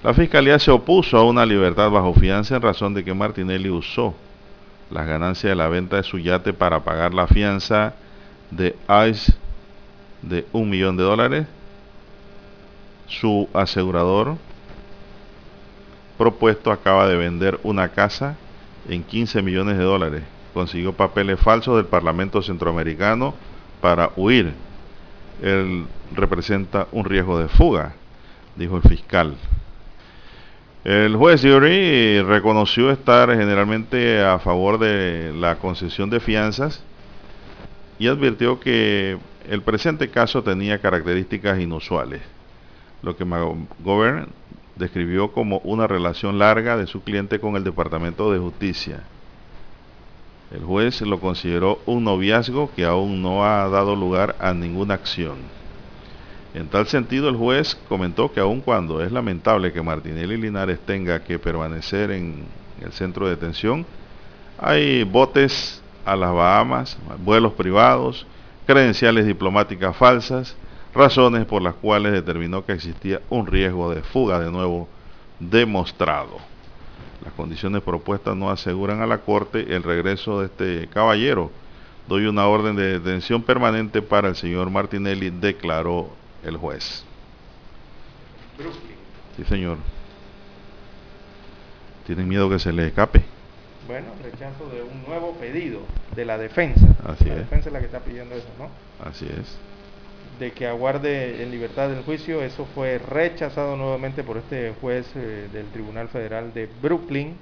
La fiscalía se opuso a una libertad bajo fianza en razón de que Martinelli usó las ganancias de la venta de su yate para pagar la fianza de ICE de un millón de dólares. Su asegurador propuesto acaba de vender una casa en 15 millones de dólares. Consiguió papeles falsos del Parlamento Centroamericano para huir. Él representa un riesgo de fuga, dijo el fiscal. El juez Yuri reconoció estar generalmente a favor de la concesión de fianzas y advirtió que el presente caso tenía características inusuales, lo que McGovern describió como una relación larga de su cliente con el Departamento de Justicia. El juez lo consideró un noviazgo que aún no ha dado lugar a ninguna acción. En tal sentido, el juez comentó que aun cuando es lamentable que Martinelli Linares tenga que permanecer en el centro de detención, hay botes a las Bahamas, vuelos privados, credenciales diplomáticas falsas, razones por las cuales determinó que existía un riesgo de fuga de nuevo demostrado. Las condiciones propuestas no aseguran a la Corte el regreso de este caballero. Doy una orden de detención permanente para el señor Martinelli, declaró el juez. Sí, señor. ¿Tienen miedo que se le escape? Bueno, rechazo de un nuevo pedido de la defensa. Así la es. defensa es la que está pidiendo eso, ¿no? Así es. De que aguarde en libertad del juicio. Eso fue rechazado nuevamente por este juez eh, del Tribunal Federal de Brooklyn.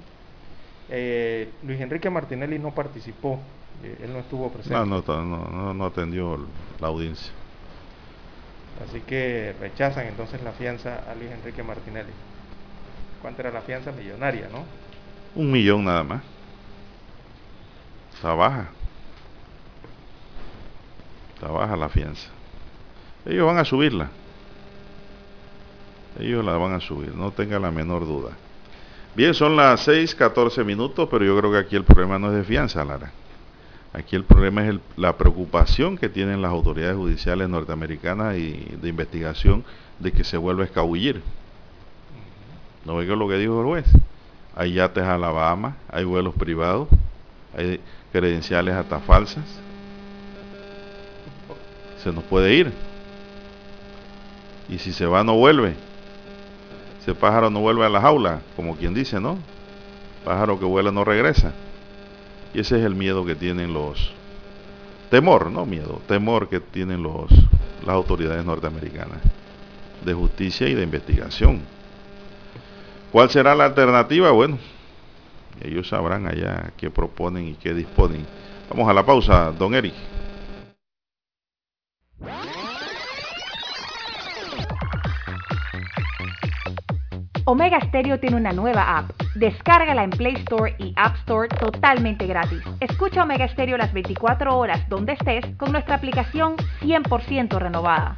Eh, Luis Enrique Martinelli no participó. eh, él no estuvo presente. No, no, no, no, no atendió la audiencia. Así que rechazan entonces la fianza a Luis Enrique Martinelli. ¿Cuánto era la fianza millonaria, no? Un millón nada más. Está baja. Está baja la fianza. Ellos van a subirla. Ellos la van a subir, no tenga la menor duda. Bien, son las 6, 14 minutos, pero yo creo que aquí el problema no es de fianza, Lara. Aquí el problema es la preocupación que tienen las autoridades judiciales norteamericanas y de investigación de que se vuelva a escabullir. ¿No ve que lo que dijo el juez? Hay yates a la Bahama, hay vuelos privados, hay credenciales hasta falsas. Se nos puede ir. Y si se va no vuelve. Ese pájaro no vuelve a la jaula, como quien dice, ¿no? Pájaro que vuela no regresa. Y ese es el miedo que tienen los... Temor, no miedo, temor que tienen los, las autoridades norteamericanas de justicia y de investigación. ¿Cuál será la alternativa? Bueno, ellos sabrán allá qué proponen y qué disponen. Vamos a la pausa, don Eric. Omega Stereo tiene una nueva app. Descárgala en Play Store y App Store totalmente gratis. Escucha Omega Stereo las 24 horas donde estés con nuestra aplicación 100% renovada.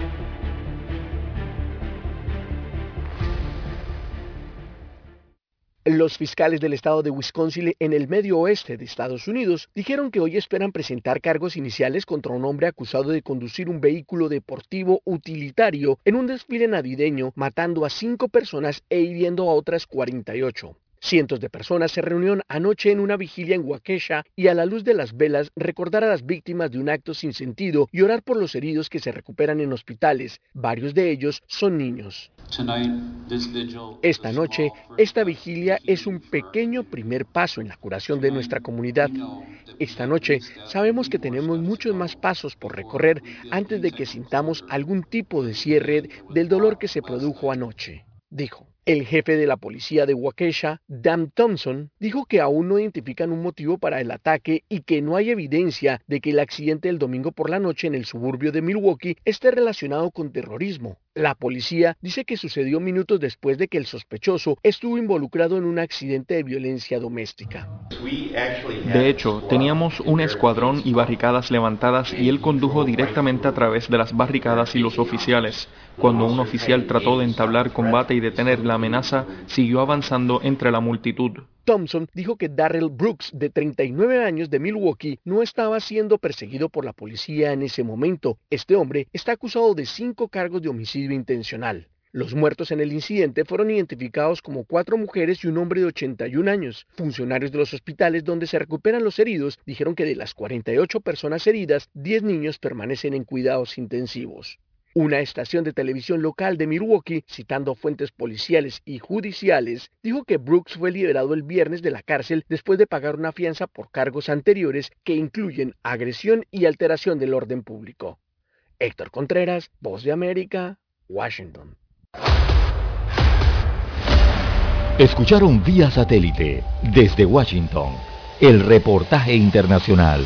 Los fiscales del estado de Wisconsin en el medio oeste de Estados Unidos dijeron que hoy esperan presentar cargos iniciales contra un hombre acusado de conducir un vehículo deportivo utilitario en un desfile navideño, matando a cinco personas e hiriendo a otras 48. Cientos de personas se reunieron anoche en una vigilia en Waukesha y a la luz de las velas recordar a las víctimas de un acto sin sentido y orar por los heridos que se recuperan en hospitales. Varios de ellos son niños. Esta noche, esta vigilia es un pequeño primer paso en la curación de nuestra comunidad. Esta noche sabemos que tenemos muchos más pasos por recorrer antes de que sintamos algún tipo de cierre del dolor que se produjo anoche, dijo. El jefe de la policía de Waukesha, Dan Thompson, dijo que aún no identifican un motivo para el ataque y que no hay evidencia de que el accidente del domingo por la noche en el suburbio de Milwaukee esté relacionado con terrorismo. La policía dice que sucedió minutos después de que el sospechoso estuvo involucrado en un accidente de violencia doméstica. De hecho, teníamos un escuadrón y barricadas levantadas y él condujo directamente a través de las barricadas y los oficiales. Cuando un oficial trató de entablar combate y detener la amenaza, siguió avanzando entre la multitud. Thompson dijo que Darrell Brooks, de 39 años de Milwaukee, no estaba siendo perseguido por la policía en ese momento. Este hombre está acusado de cinco cargos de homicidio intencional. Los muertos en el incidente fueron identificados como cuatro mujeres y un hombre de 81 años. Funcionarios de los hospitales donde se recuperan los heridos dijeron que de las 48 personas heridas, 10 niños permanecen en cuidados intensivos. Una estación de televisión local de Milwaukee, citando fuentes policiales y judiciales, dijo que Brooks fue liberado el viernes de la cárcel después de pagar una fianza por cargos anteriores que incluyen agresión y alteración del orden público. Héctor Contreras, Voz de América, Washington. Escucharon vía satélite desde Washington el reportaje internacional.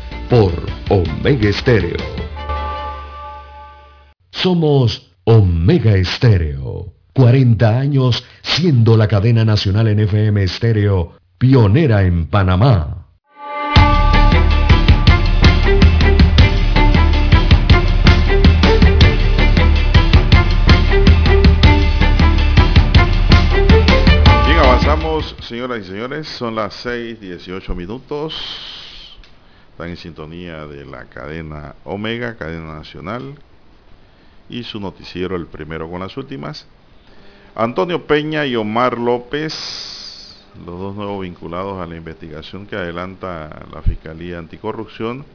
por Omega Estéreo. Somos Omega Estéreo. 40 años siendo la cadena nacional en FM Estéreo, pionera en Panamá. Bien, avanzamos, señoras y señores, son las 6, 18 minutos. Están en sintonía de la cadena Omega, cadena nacional, y su noticiero, el primero con las últimas. Antonio Peña y Omar López, los dos nuevos vinculados a la investigación que adelanta la Fiscalía Anticorrupción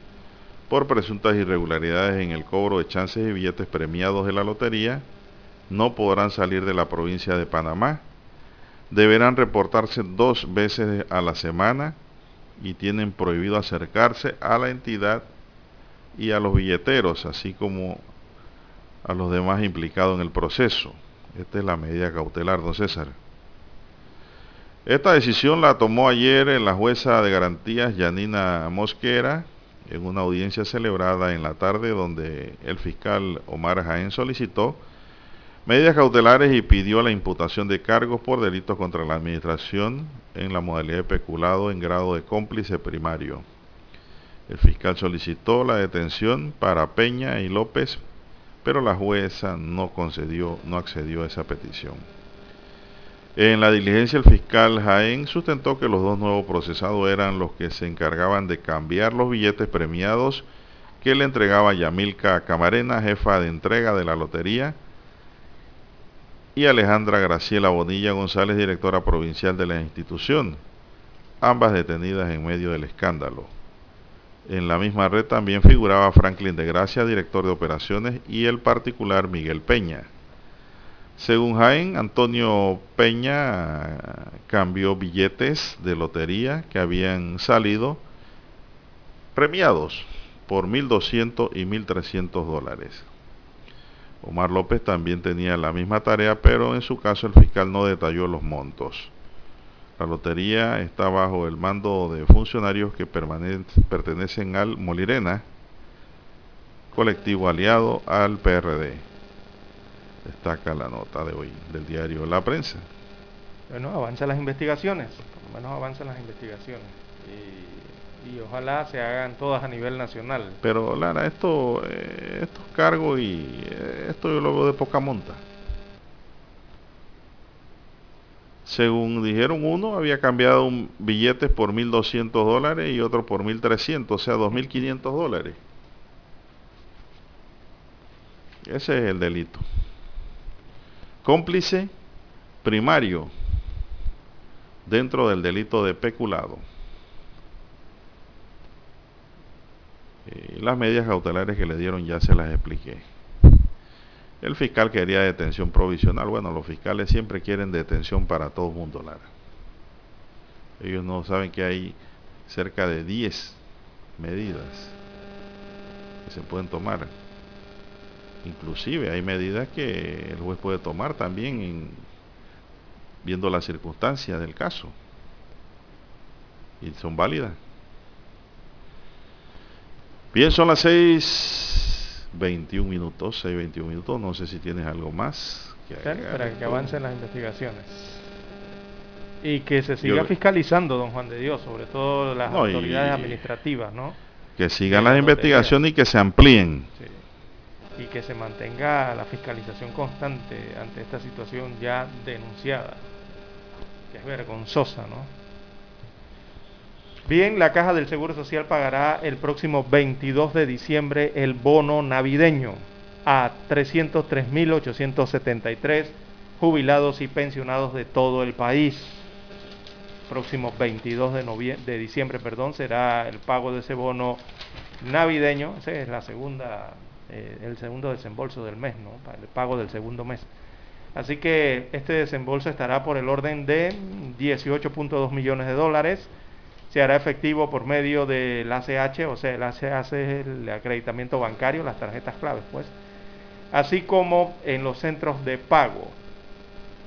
por presuntas irregularidades en el cobro de chances y billetes premiados de la lotería, no podrán salir de la provincia de Panamá. Deberán reportarse dos veces a la semana y tienen prohibido acercarse a la entidad y a los billeteros, así como a los demás implicados en el proceso. Esta es la medida cautelar, don César. Esta decisión la tomó ayer la jueza de garantías Yanina Mosquera en una audiencia celebrada en la tarde donde el fiscal Omar Jaén solicitó medidas cautelares y pidió la imputación de cargos por delitos contra la administración en la modalidad de peculado en grado de cómplice primario. El fiscal solicitó la detención para Peña y López, pero la jueza no concedió, no accedió a esa petición. En la diligencia el fiscal Jaén sustentó que los dos nuevos procesados eran los que se encargaban de cambiar los billetes premiados que le entregaba Yamilca Camarena, jefa de entrega de la lotería, y Alejandra Graciela Bonilla González, directora provincial de la institución, ambas detenidas en medio del escándalo. En la misma red también figuraba Franklin de Gracia, director de operaciones, y el particular Miguel Peña. Según Jaén, Antonio Peña cambió billetes de lotería que habían salido premiados por 1.200 y 1.300 dólares. Omar López también tenía la misma tarea, pero en su caso el fiscal no detalló los montos. La lotería está bajo el mando de funcionarios que pertenecen al Molirena, colectivo aliado al PRD. Destaca la nota de hoy del diario La Prensa. Bueno, avanzan las investigaciones, por lo menos avanzan las investigaciones. Y, ojalá se hagan todas a nivel nacional. Pero Lara, esto, eh, estos cargos y eh, esto yo lo veo de poca monta. Según dijeron uno, había cambiado un billete por 1.200 dólares y otro por 1.300, o sea, 2.500 dólares. Ese es el delito. Cómplice primario dentro del delito de peculado. Las medidas cautelares que le dieron ya se las expliqué. El fiscal quería detención provisional. Bueno, los fiscales siempre quieren detención para todo mundo, Lara. Ellos no saben que hay cerca de 10 medidas que se pueden tomar. Inclusive hay medidas que el juez puede tomar también viendo las circunstancias del caso. Y son válidas. Bien, son las 6.21 minutos, 6.21 minutos. No sé si tienes algo más. Que para que avancen las investigaciones. Y que se siga fiscalizando, don Juan de Dios, sobre todo las autoridades administrativas, ¿no? Que sigan las investigaciones y que se amplíen. Y que se mantenga la fiscalización constante ante esta situación ya denunciada, que es vergonzosa, ¿no? Bien, la Caja del Seguro Social pagará el próximo 22 de diciembre el bono navideño a 303.873 jubilados y pensionados de todo el país. Próximo 22 de, de diciembre, perdón, será el pago de ese bono navideño. Ese es la segunda, eh, el segundo desembolso del mes, ¿no? El pago del segundo mes. Así que este desembolso estará por el orden de 18.2 millones de dólares se hará efectivo por medio del ACH, o sea, el ACH es el acreditamiento bancario, las tarjetas claves, pues, así como en los centros de pago.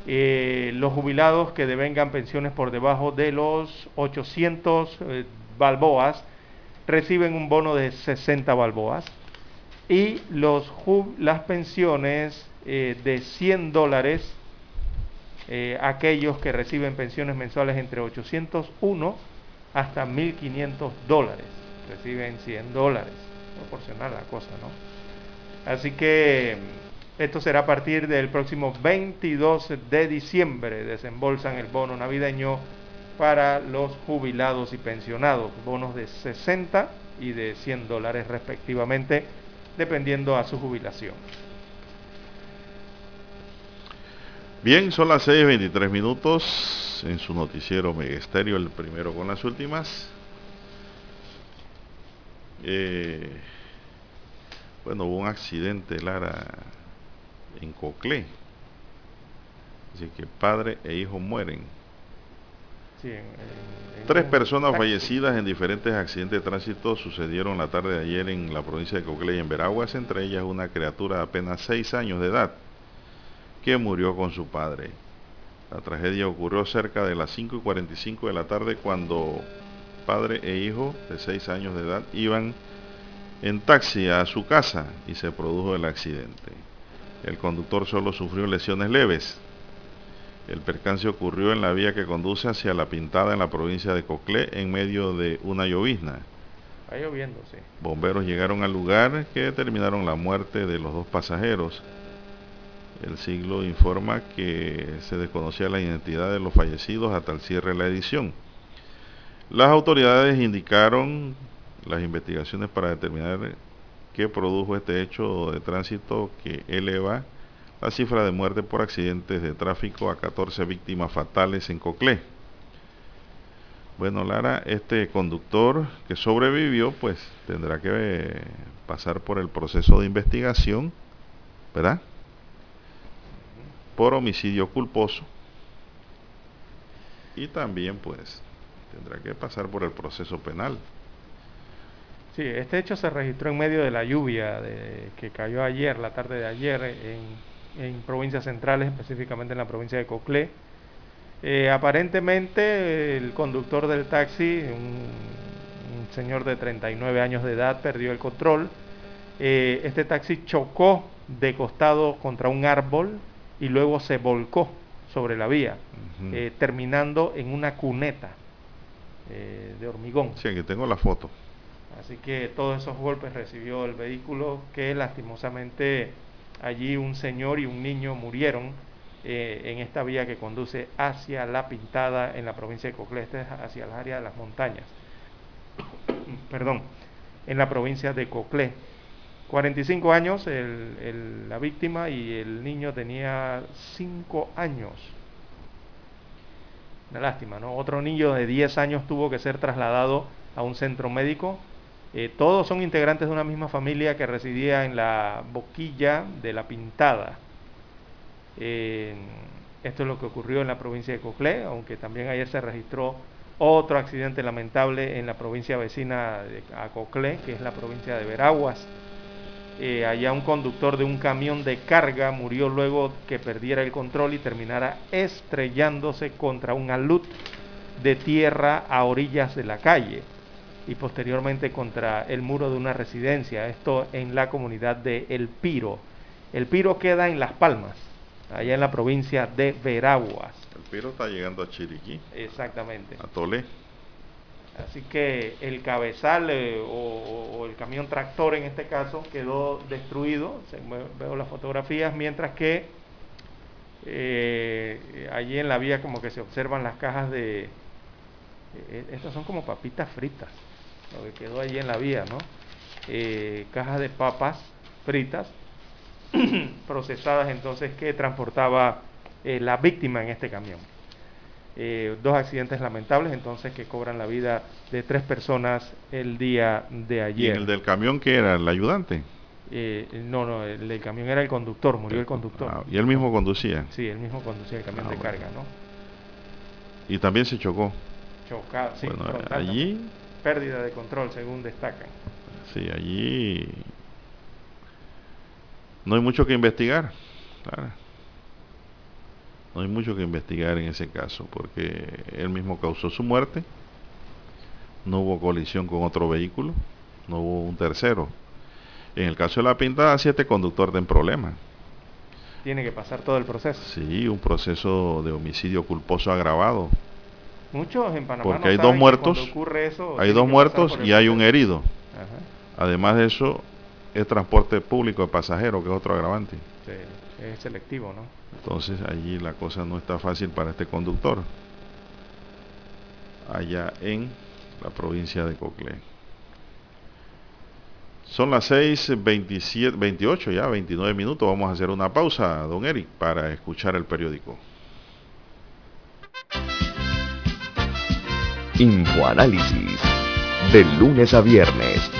Eh, los jubilados que devengan pensiones por debajo de los 800 eh, balboas reciben un bono de 60 balboas y los, las pensiones eh, de 100 dólares, aquellos que reciben pensiones mensuales entre 801 hasta 1.500 dólares. Reciben 100 dólares. Proporcional la cosa, ¿no? Así que esto será a partir del próximo 22 de diciembre. Desembolsan el bono navideño para los jubilados y pensionados. Bonos de 60 y de 100 dólares respectivamente, dependiendo a su jubilación. Bien, son las 6.23 minutos en su noticiero Megesterio, el primero con las últimas. Eh, bueno, hubo un accidente, Lara, en Coclé. Así que padre e hijo mueren. Tres personas fallecidas en diferentes accidentes de tránsito sucedieron la tarde de ayer en la provincia de Coclé y en Veraguas, entre ellas una criatura de apenas seis años de edad que murió con su padre. La tragedia ocurrió cerca de las 5 y 45 de la tarde cuando padre e hijo de 6 años de edad iban en taxi a su casa y se produjo el accidente. El conductor solo sufrió lesiones leves. El percance ocurrió en la vía que conduce hacia la Pintada en la provincia de Coclé en medio de una llovizna. Está lloviendo, sí. Bomberos llegaron al lugar que determinaron la muerte de los dos pasajeros. El siglo informa que se desconocía la identidad de los fallecidos hasta el cierre de la edición. Las autoridades indicaron las investigaciones para determinar qué produjo este hecho de tránsito que eleva la cifra de muerte por accidentes de tráfico a 14 víctimas fatales en Coclé. Bueno, Lara, este conductor que sobrevivió, pues tendrá que pasar por el proceso de investigación, ¿verdad? Por homicidio culposo y también pues tendrá que pasar por el proceso penal. Sí, este hecho se registró en medio de la lluvia de, que cayó ayer, la tarde de ayer, en, provincias centrales, específicamente en la provincia de Coclé. Eh, aparentemente el conductor del taxi, un, señor de 39 años de edad, perdió el control. Eh, este taxi chocó de costado contra un árbol y luego se volcó sobre la vía, eh, terminando en una cuneta eh, de hormigón. Sí, aquí tengo la foto. Así que todos esos golpes recibió el vehículo que lastimosamente allí un señor y un niño murieron eh, en esta vía que conduce hacia La Pintada en la provincia de Coclé, hacia el área de las montañas. [clears throat] Perdón, en la provincia de Coclé. 45 años la víctima y el niño tenía 5 años. Una lástima, ¿no? Otro niño de 10 años tuvo que ser trasladado a un centro médico. Eh, todos son integrantes de una misma familia que residía en la boquilla de la Pintada. esto es lo que ocurrió en la provincia de Coclé, aunque también ayer se registró otro accidente lamentable en la provincia vecina de Coclé, que es la provincia de Veraguas. Eh, allá un conductor de un camión de carga murió luego que perdiera el control y terminara estrellándose contra un alud de tierra a orillas de la calle y posteriormente contra el muro de una residencia, esto en la comunidad de El Piro. El Piro queda en Las Palmas, allá en la provincia de Veraguas. El Piro está llegando a Chiriquí. Exactamente. A Tolé. Así que el cabezal eh, o, el camión tractor en este caso quedó destruido, veo las fotografías, mientras que eh, allí en la vía como que se observan las cajas de... Eh, estas son como papitas fritas, lo que quedó allí en la vía, ¿no? cajas de papas fritas [clears throat] procesadas entonces que transportaba la víctima en este camión. Eh, dos accidentes lamentables entonces que cobran la vida de tres personas el día de ayer. ¿Y el del camión que era? ¿El ayudante? Eh, no, no, el del camión era el conductor, murió el, conductor. Ah, ¿Y él mismo conducía? Sí, él mismo conducía el camión ah, de carga, ¿no? Y también se chocó. Chocado, sí. Bueno, allí... Pérdida de control, según destacan. Sí, allí... No hay mucho que investigar. Claro. No hay mucho que investigar en ese caso, porque él mismo causó su muerte, no hubo colisión con otro vehículo, no hubo un tercero. En el caso de la pintada, si este conductor en problema. Tiene que pasar todo el proceso. Sí, un proceso de homicidio culposo agravado. Muchos en Panamá Porque hay dos muertos, hay dos muertos y hay un herido. Además de eso, es transporte público de pasajeros, que es otro agravante. Sí, es selectivo, ¿no? Entonces allí la cosa no está fácil para este conductor. Allá en la provincia de Coclé. Son las 6, 28 ya, 29 minutos. Vamos a hacer una pausa, don Eric, para escuchar el periódico. Infoanálisis. De lunes a viernes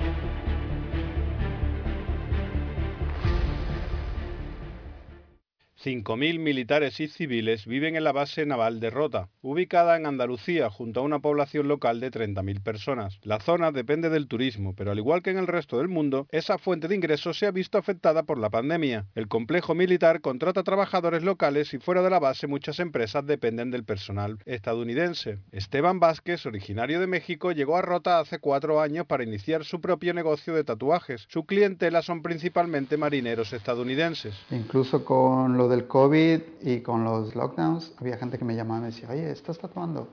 5.000 militares y civiles viven en la base naval de Rota, ubicada en Andalucía junto a una población local de 30.000 personas. La zona depende del turismo, pero al igual que en el resto del mundo, esa fuente de ingresos se ha visto afectada por la pandemia. El complejo militar contrata trabajadores locales y fuera de la base muchas empresas dependen del personal estadounidense. Esteban Vázquez, originario de México, llegó a Rota hace cuatro años para iniciar su propio negocio de tatuajes. Su clientela son principalmente marineros estadounidenses. Incluso con lo del COVID y con los lockdowns, había gente que me llamaba y me decía, oye, ¿estás tatuando?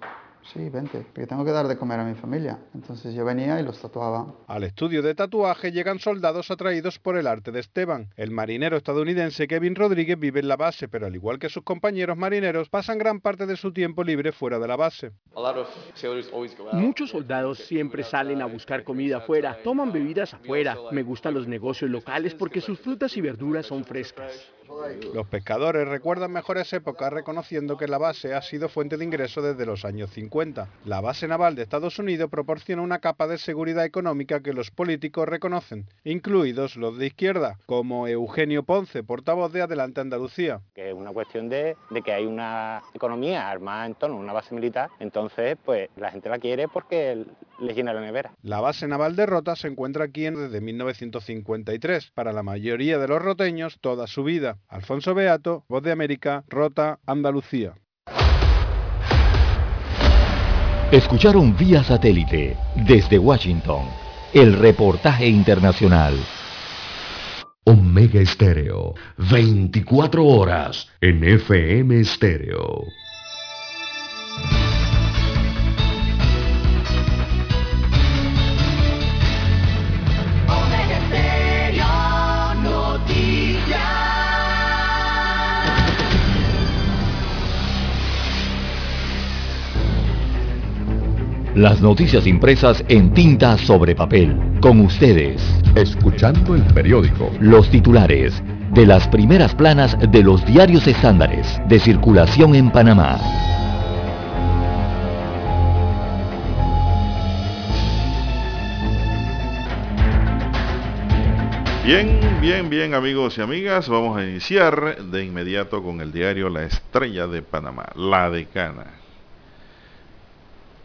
Sí, vente, porque tengo que dar de comer a mi familia. Entonces yo venía y los tatuaba. Al estudio de tatuaje llegan soldados atraídos por el arte de Esteban. El marinero estadounidense Kevin Rodríguez vive en la base, pero al igual que sus compañeros marineros, pasan gran parte de su tiempo libre fuera de la base. Muchos soldados siempre salen a buscar comida afuera, toman bebidas afuera. Me gustan los negocios locales porque sus frutas y verduras son frescas. Los pescadores recuerdan mejores épocas reconociendo que la base ha sido fuente de ingreso desde los años 50. La base naval de Estados Unidos proporciona una capa de seguridad económica que los políticos reconocen, incluidos los de izquierda, como Eugenio Ponce, portavoz de Adelante Andalucía. Que es una cuestión de, de que hay una economía armada en torno a una base militar, entonces pues la gente la quiere porque les llena la nevera. La base naval de Rota se encuentra aquí desde 1953, para la mayoría de los roteños toda su vida. Alfonso Beato, Voz de América, Rota, Andalucía. Escucharon vía satélite desde Washington el reportaje internacional. Omega Estéreo, 24 horas en FM Estéreo. Las noticias impresas en tinta sobre papel. Con ustedes. Escuchando el periódico. Los titulares de las primeras planas de los diarios estándares de circulación en Panamá. Bien, bien, bien amigos y amigas, vamos a iniciar de inmediato con el diario La Estrella de Panamá, La Decana.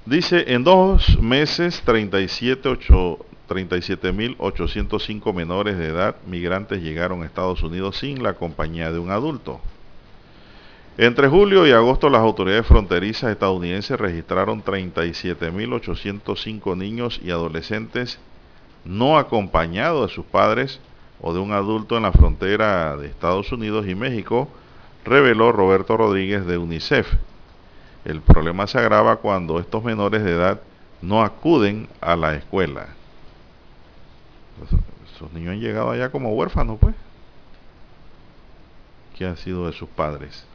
Dice, en dos meses 37.805 menores de edad migrantes llegaron a Estados Unidos sin la compañía de un adulto. Entre julio y agosto las autoridades fronterizas estadounidenses registraron 37.805 niños y adolescentes no acompañados de sus padres o de un adulto en la frontera de Estados Unidos y México, reveló Roberto Rodríguez de UNICEF. El problema se agrava cuando estos menores de edad no acuden a la escuela. Esos niños han llegado allá como huérfanos, pues. ¿Qué ha sido de sus padres?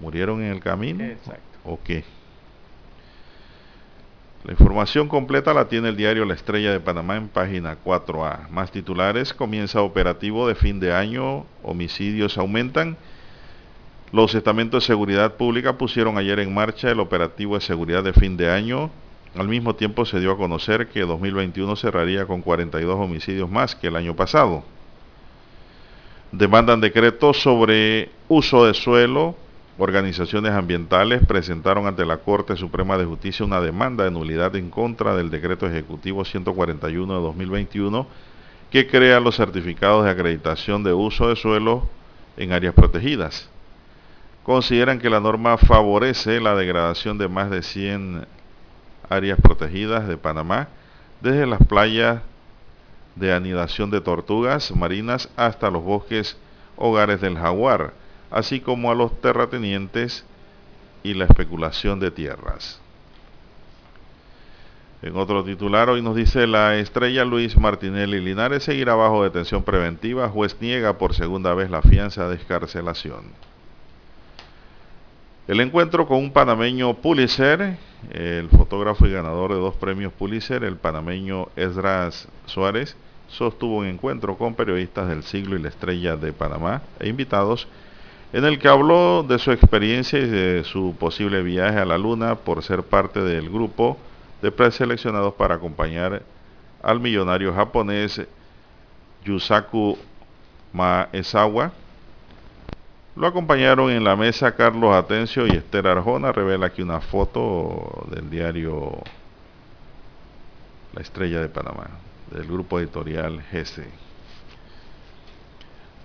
¿Murieron en el camino? Exacto. ¿O qué? La información completa la tiene el diario La Estrella de Panamá en página 4A. Más titulares, comienza operativo de fin de año, homicidios aumentan los estamentos de seguridad pública pusieron ayer en marcha el operativo de seguridad de fin de año. Al mismo tiempo se dio a conocer que 2021 cerraría con 42 homicidios más que el año pasado. Demandan decretos sobre uso de suelo. Organizaciones ambientales presentaron ante la Corte Suprema de Justicia una demanda de nulidad en contra del decreto ejecutivo 141 de 2021 que crea los certificados de acreditación de uso de suelo en áreas protegidas consideran que la norma favorece la degradación de más de 100 áreas protegidas de Panamá, desde las playas de anidación de tortugas marinas hasta los bosques hogares del jaguar, así como a los terratenientes y la especulación de tierras. En otro titular, hoy nos dice la estrella Luis Martinelli Linares seguirá bajo detención preventiva. Juez niega por segunda vez la fianza de escarcelación. El encuentro con un panameño Pulitzer, el fotógrafo y ganador de dos premios Pulitzer, el panameño Esdras Suárez, sostuvo un encuentro con periodistas del siglo y la estrella de Panamá e invitados en el que habló de su experiencia y de su posible viaje a la Luna por ser parte del grupo de preseleccionados para acompañar al millonario japonés Yusaku Maezawa lo acompañaron en la mesa Carlos Atencio y Esther Arjona. Revela aquí una foto del diario La Estrella de Panamá, del grupo editorial GC.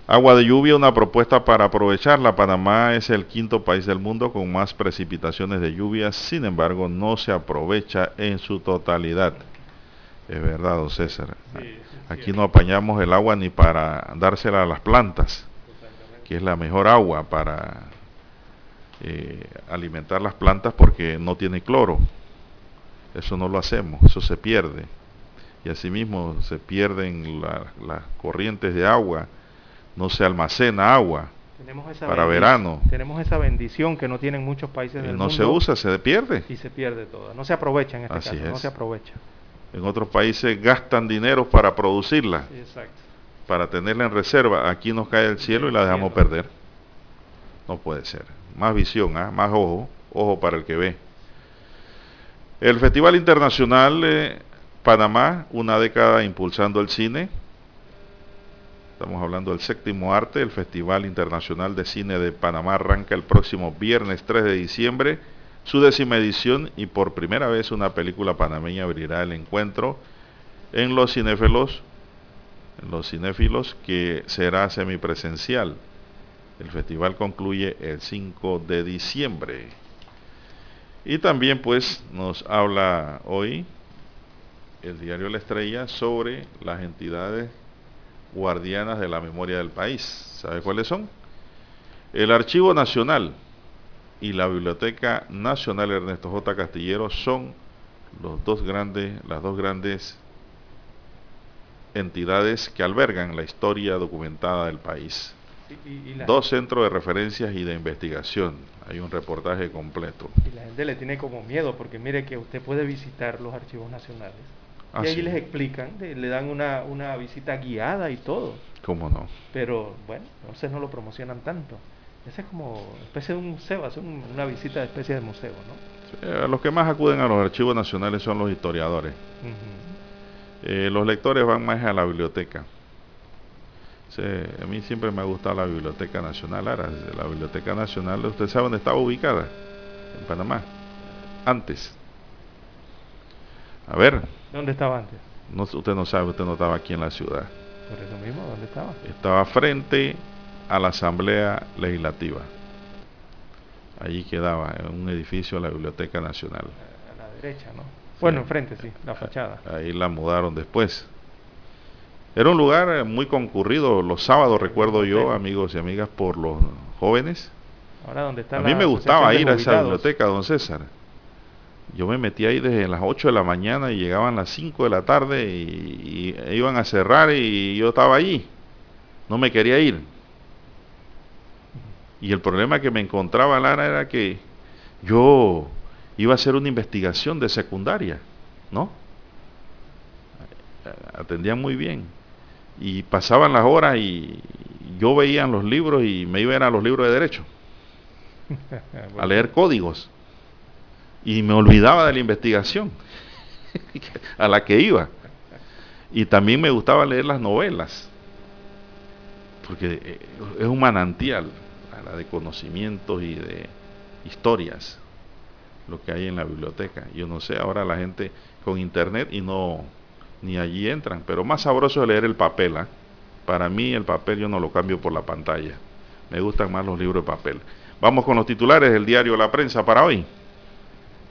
Agua de lluvia, una propuesta para aprovecharla. Panamá es el quinto país del mundo con más precipitaciones de lluvia, sin embargo no se aprovecha en su totalidad. Es verdad, don César. Aquí no apañamos el agua ni para dársela a las plantas que es la mejor agua para eh, alimentar las plantas porque no tiene cloro. Eso no lo hacemos, eso se pierde. Y asimismo se pierden las corrientes de agua, no se almacena agua para verano. Tenemos esa bendición que no tienen muchos países del no mundo. No se usa, se pierde. Y se pierde toda. No se aprovecha en este Así caso, es. no se aprovecha. En otros países gastan dinero para producirla. Exacto. Para tenerla en reserva, aquí nos cae el cielo y la dejamos perder. No puede ser. Más visión, ¿ah? más ojo, ojo para el que ve. El Festival Internacional eh, Panamá, una década impulsando el cine. Estamos hablando del séptimo arte. El Festival Internacional de Cine de Panamá arranca el próximo viernes 3 de diciembre su décima edición y por primera vez una película panameña abrirá el encuentro en los cinéfilos, los cinéfilos que será semipresencial. El festival concluye el 5 de diciembre. Y también pues nos habla hoy el diario La Estrella sobre las entidades guardianas de la memoria del país. ¿Sabe cuáles son? El Archivo Nacional y la Biblioteca Nacional Ernesto J. Castillero son los dos grandes, las dos grandes entidades que albergan la historia documentada del país. Dos centros de referencias y de investigación. Hay un reportaje completo. Y la gente le tiene como miedo porque mire que usted puede visitar los archivos nacionales. y ah, ahí les explican, le dan una, una visita guiada y todo. ¿Cómo no? Pero bueno, entonces no lo promocionan tanto. Ese es como especie de un museo, hacer una visita de especie de museo, ¿no? Los que más acuden a los archivos nacionales son los historiadores. Eh, los lectores van más a la biblioteca. a mí siempre me ha gustado la Biblioteca Nacional. Ahora, la Biblioteca Nacional, ¿usted sabe dónde estaba ubicada? En Panamá. Antes. A ver. ¿Dónde estaba antes? No, usted no sabe, usted no estaba aquí en la ciudad. Por eso mismo, ¿dónde estaba? Estaba frente a la Asamblea Legislativa. Allí quedaba, en un edificio de la Biblioteca Nacional. A la derecha, ¿no? Bueno, enfrente, sí, la fachada. Ahí la mudaron después. Era un lugar eh, muy concurrido los sábados, recuerdo yo, amigos y amigas, por los jóvenes. Ahora, ¿dónde está a mí me gustaba ir a esa biblioteca, don César. Yo me metí ahí desde las 8 de la mañana y llegaban las 5 de la tarde y, y iban a cerrar y yo estaba allí. No me quería ir. Y el problema que me encontraba Lara era que yo iba a hacer una investigación de secundaria, ¿no? Atendían muy bien. Y pasaban las horas y yo veía los libros y me iba a, a los libros de derecho. [laughs] a leer códigos. Y me olvidaba de la investigación [laughs] a la que iba. Y también me gustaba leer las novelas. Porque eh, es un manantial de conocimientos y de historias, lo que hay en la biblioteca. Yo no sé, ahora la gente con internet y no, ni allí entran, pero más sabroso es leer el papel. ¿ah? Para mí el papel yo no lo cambio por la pantalla. Me gustan más los libros de papel. Vamos con los titulares del diario La Prensa para hoy.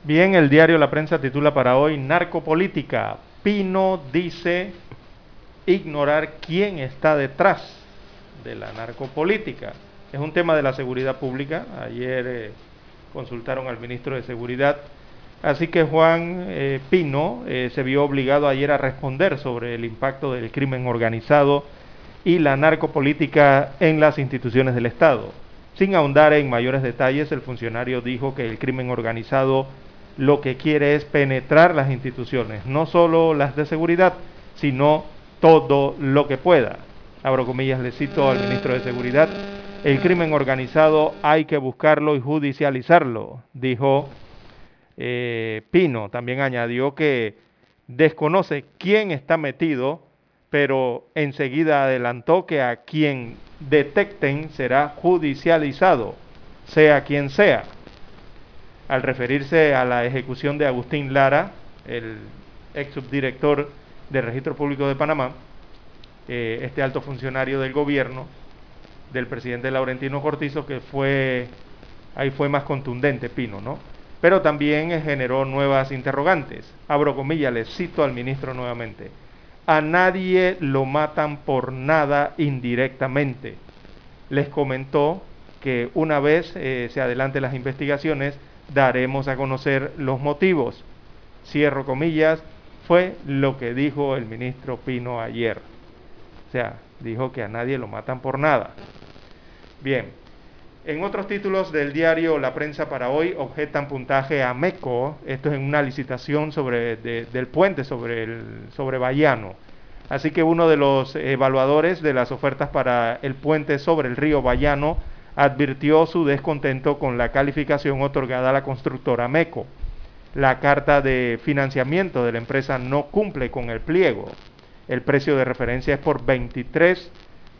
Bien, el diario La Prensa titula para hoy Narcopolítica. Pino dice ignorar quién está detrás de la narcopolítica. Es un tema de la seguridad pública. Ayer eh, consultaron al ministro de Seguridad. Así que Juan eh, Pino eh, se vio obligado ayer a responder sobre el impacto del crimen organizado y la narcopolítica en las instituciones del Estado. Sin ahondar en mayores detalles, el funcionario dijo que el crimen organizado lo que quiere es penetrar las instituciones, no solo las de seguridad, sino todo lo que pueda. Abro comillas, le cito al ministro de Seguridad, el crimen organizado hay que buscarlo y judicializarlo, dijo eh, Pino. También añadió que desconoce quién está metido, pero enseguida adelantó que a quien detecten será judicializado, sea quien sea. Al referirse a la ejecución de Agustín Lara, el ex subdirector del Registro Público de Panamá, eh, este alto funcionario del gobierno, del presidente Laurentino Cortizo, que fue, ahí fue más contundente Pino, ¿no? Pero también generó nuevas interrogantes. Abro comillas, le cito al ministro nuevamente. A nadie lo matan por nada indirectamente. Les comentó que una vez eh, se adelanten las investigaciones, daremos a conocer los motivos. Cierro comillas, fue lo que dijo el ministro Pino ayer. O sea, dijo que a nadie lo matan por nada. Bien, en otros títulos del diario La Prensa para hoy objetan puntaje a MECO, esto es en una licitación sobre, del puente sobre, el, sobre Bayano. Así que uno de los evaluadores de las ofertas para el puente sobre el río Bayano advirtió su descontento con la calificación otorgada a la constructora MECO. La carta de financiamiento de la empresa no cumple con el pliego. El precio de referencia es por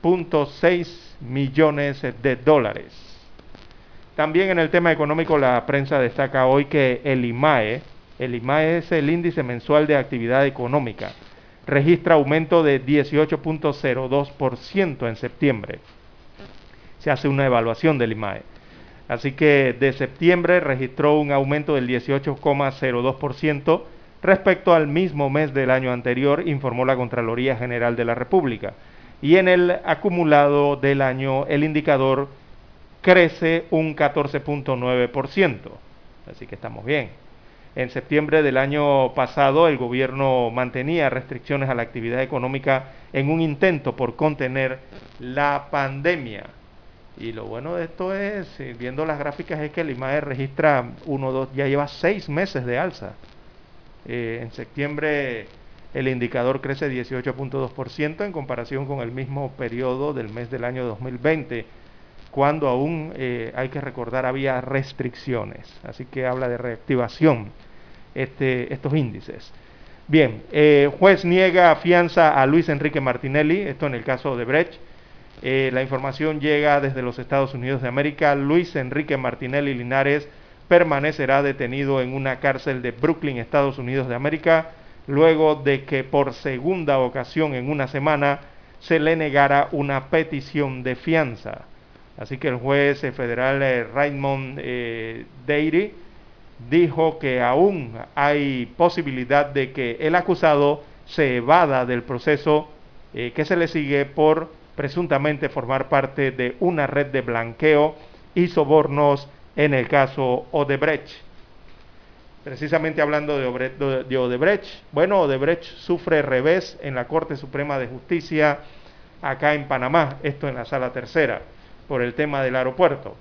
23.6 millones de dólares. También en el tema económico la prensa destaca hoy que el IMAE, el IMAE es el índice mensual de actividad económica, registra aumento de 18.02% en septiembre. Se hace una evaluación del IMAE. Así que de septiembre registró un aumento del 18,02% respecto al mismo mes del año anterior, informó la Contraloría General de la República. Y en el acumulado del año el indicador crece un 14.9%. Así que estamos bien. En septiembre del año pasado el gobierno mantenía restricciones a la actividad económica en un intento por contener la pandemia. Y lo bueno de esto es, eh, viendo las gráficas, es que el IMAE registra uno, dos, ya lleva seis meses de alza. Eh, en septiembre el indicador crece 18.2% en comparación con el mismo periodo del mes del año 2020, cuando aún, eh, hay que recordar, había restricciones. Así que habla de reactivación este, estos índices. Bien, eh, juez niega fianza a Luis Enrique Martinelli, esto en el caso de Brecht. Eh, la información llega desde los Estados Unidos de América. Luis Enrique Martinelli Linares permanecerá detenido en una cárcel de Brooklyn, Estados Unidos de América, luego de que por segunda ocasión en una semana se le negara una petición de fianza. Así que el juez federal eh, Raymond eh, dijo que aún hay posibilidad de que el acusado se evada del proceso eh, que se le sigue por presuntamente formar parte de una red de blanqueo y sobornos en el caso Odebrecht. Precisamente hablando de Odebrecht, bueno, Odebrecht sufre revés en la Corte Suprema de Justicia acá en Panamá, esto en la sala tercera, por el tema del aeropuerto.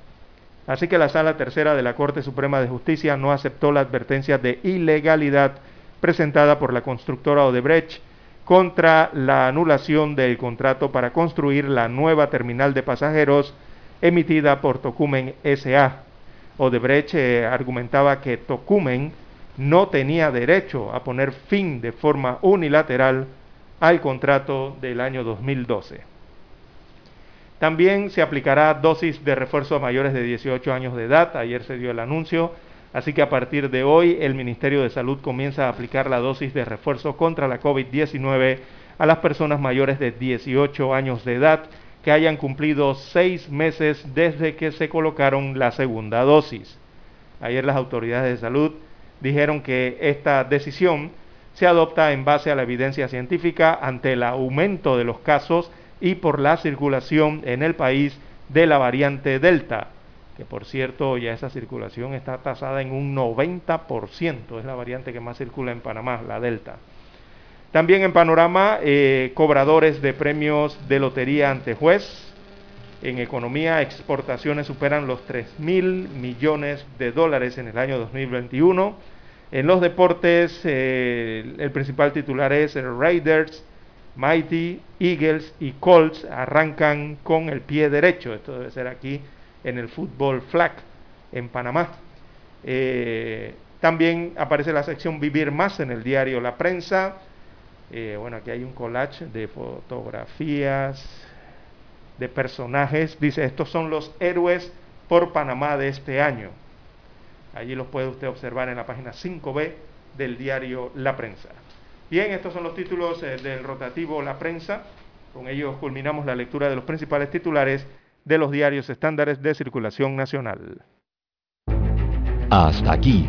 Así que la Sala Tercera de la Corte Suprema de Justicia no aceptó la advertencia de ilegalidad presentada por la constructora Odebrecht contra la anulación del contrato para construir la nueva terminal de pasajeros emitida por Tocumen SA. Odebrecht eh, argumentaba que Tocumen no tenía derecho a poner fin de forma unilateral al contrato del año 2012. También se aplicará dosis de refuerzo a mayores de 18 años de edad. Ayer se dio el anuncio. Así que a partir de hoy el Ministerio de Salud comienza a aplicar la dosis de refuerzo contra la COVID-19 a las personas mayores de 18 años de edad que hayan cumplido seis meses desde que se colocaron la segunda dosis. Ayer las autoridades de salud dijeron que esta decisión se adopta en base a la evidencia científica ante el aumento de los casos y por la circulación en el país de la variante Delta, que por cierto ya esa circulación está tasada en un 90%, es la variante que más circula en Panamá, la Delta. También en panorama, eh, cobradores de premios de lotería ante juez. En economía, exportaciones superan los 3 mil millones de dólares en el año 2021. En los deportes, eh, el principal titular es el Raiders Mighty, Eagles y Colts arrancan con el pie derecho. Esto debe ser aquí en el fútbol flag en Panamá. Eh, también aparece la sección Vivir Más en el diario La Prensa. Eh, bueno, aquí hay un collage de fotografías de personajes. Dice, estos son los héroes por Panamá de este año. Allí los puede usted observar en la página 5B del diario La Prensa. Bien, estos son los títulos eh, del rotativo La Prensa. Con ellos culminamos la lectura de los principales titulares de los diarios estándares de circulación nacional. Hasta aquí,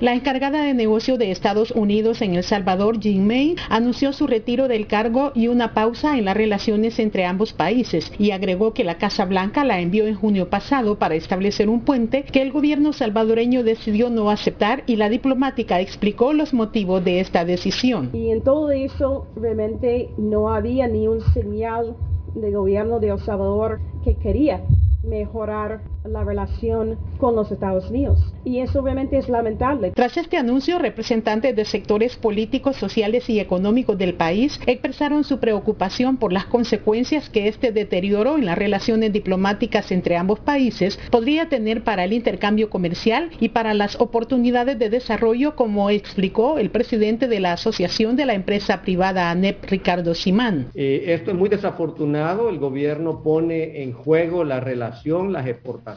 La encargada de negocio de Estados Unidos en El Salvador, Jean May, anunció su retiro del cargo y una pausa en las relaciones entre ambos países y agregó que la Casa Blanca la envió en junio pasado para establecer un puente que el gobierno salvadoreño decidió no aceptar y la diplomática explicó los motivos de esta decisión. Y en todo eso realmente no había ni un señal del gobierno de El Salvador que quería mejorar la relación con los Estados Unidos. Y eso obviamente es lamentable. Tras este anuncio, representantes de sectores políticos, sociales y económicos del país expresaron su preocupación por las consecuencias que este deterioro en las relaciones diplomáticas entre ambos países podría tener para el intercambio comercial y para las oportunidades de desarrollo, como explicó el presidente de la Asociación de la Empresa Privada ANEP, Ricardo Simán. Eh, esto es muy desafortunado. El gobierno pone en juego la relación, las exportaciones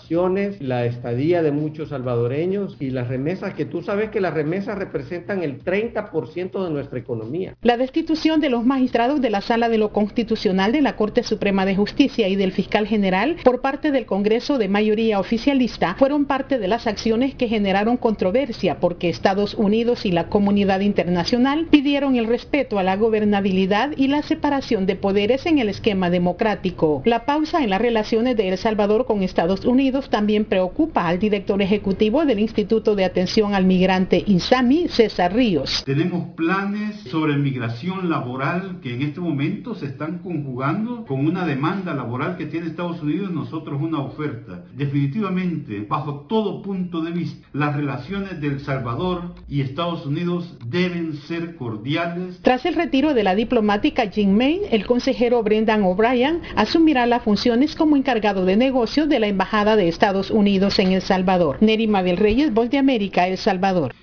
la estadía de muchos salvadoreños y las remesas, que tú sabes que las remesas representan el 30% de nuestra economía. La destitución de los magistrados de la Sala de lo Constitucional de la Corte Suprema de Justicia y del fiscal general por parte del Congreso de mayoría oficialista fueron parte de las acciones que generaron controversia porque Estados Unidos y la comunidad internacional pidieron el respeto a la gobernabilidad y la separación de poderes en el esquema democrático. La pausa en las relaciones de El Salvador con Estados Unidos también preocupa al director ejecutivo del Instituto de Atención al Migrante INSAMI, César Ríos. Tenemos planes sobre migración laboral que en este momento se están conjugando con una demanda laboral que tiene Estados Unidos, nosotros una oferta. Definitivamente, bajo todo punto de vista, las relaciones de El Salvador y Estados Unidos deben ser cordiales. Tras el retiro de la diplomática Jin May, el consejero Brendan O'Brien asumirá las funciones como encargado de negocios de la Embajada de Estados Unidos en El Salvador. Nerima del Reyes, Voz de América, El Salvador.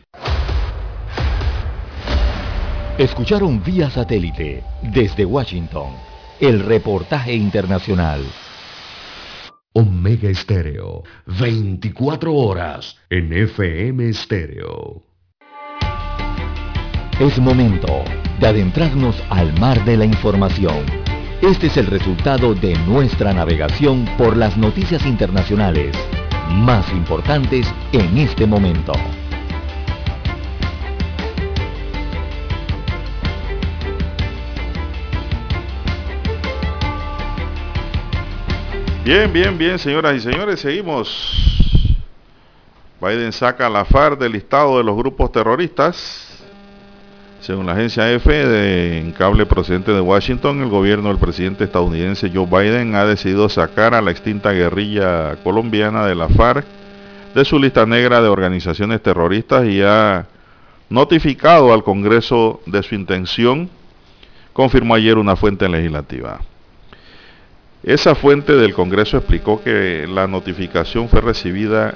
Escucharon vía satélite desde Washington el reportaje internacional. Omega Estéreo, 24 horas en FM Estéreo. Es momento de adentrarnos al mar de la información este es el resultado de nuestra navegación por las noticias internacionales más importantes en este momento. Bien, bien, bien, señoras y señores, seguimos. Biden saca la FARC del listado de los grupos terroristas. Según la agencia EFE de cable procedente de Washington, el gobierno del presidente estadounidense Joe Biden ha decidido sacar a la extinta guerrilla colombiana de la FARC de su lista negra de organizaciones terroristas y ha notificado al Congreso de su intención, confirmó ayer una fuente legislativa. Esa fuente del Congreso explicó que la notificación fue recibida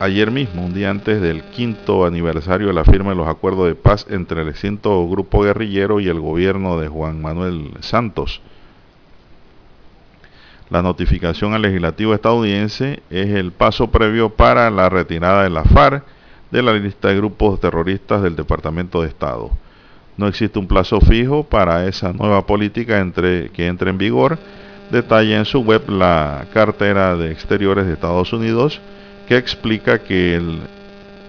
ayer mismo, un día antes del quinto aniversario de la firma de los acuerdos de paz entre el extinto grupo guerrillero y el gobierno de Juan Manuel Santos. La notificación al legislativo estadounidense es el paso previo para la retirada de la FARC de la lista de grupos terroristas del Departamento de Estado. No existe un plazo fijo para esa nueva política entre, que entre en vigor, detalla en su web la cartera de exteriores de Estados Unidos, que explica que el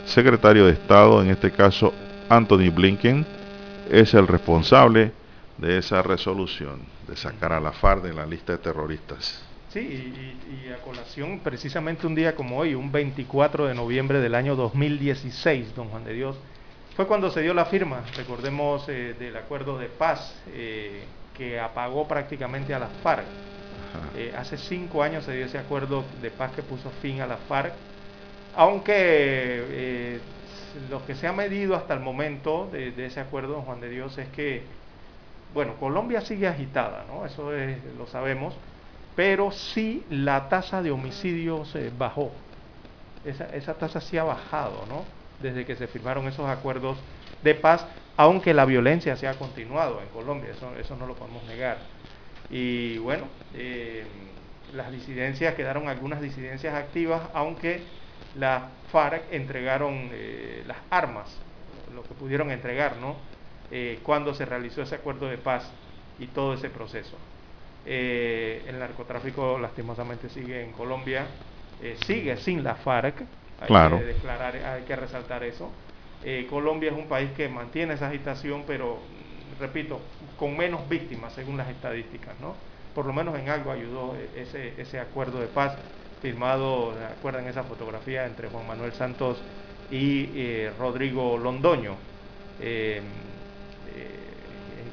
secretario de Estado, en este caso Anthony Blinken, es el responsable de esa resolución de sacar a la FARC de la lista de terroristas. Sí, y, a colación, precisamente un día como hoy, un 24 de noviembre del año 2016, don Juan de Dios, fue cuando se dio la firma, recordemos, eh, del acuerdo de paz eh, que apagó prácticamente a las FARC. Eh, hace cinco años se dio ese acuerdo de paz que puso fin a las FARC, aunque lo que se ha medido hasta el momento de, ese acuerdo, Juan de Dios, es que, bueno, Colombia sigue agitada, ¿no? Eso lo sabemos pero sí la tasa de homicidios bajó. Esa, esa tasa sí ha bajado, ¿no? Desde que se firmaron esos acuerdos de paz, aunque la violencia se ha continuado en Colombia, eso, eso no lo podemos negar. Y bueno, eh, las disidencias, quedaron algunas disidencias activas, aunque las FARC entregaron eh, las armas, lo que pudieron entregar, ¿no? Eh, cuando se realizó ese acuerdo de paz y todo ese proceso. Eh, el narcotráfico lastimosamente sigue en Colombia, eh, sigue sin la FARC, hay que declarar, hay que resaltar eso. Eh, Colombia es un país que mantiene esa agitación, pero repito, con menos víctimas según las estadísticas, ¿no? Por lo menos en algo ayudó ese, ese acuerdo de paz firmado, ¿recuerdan esa fotografía entre Juan Manuel Santos y Rodrigo Londoño?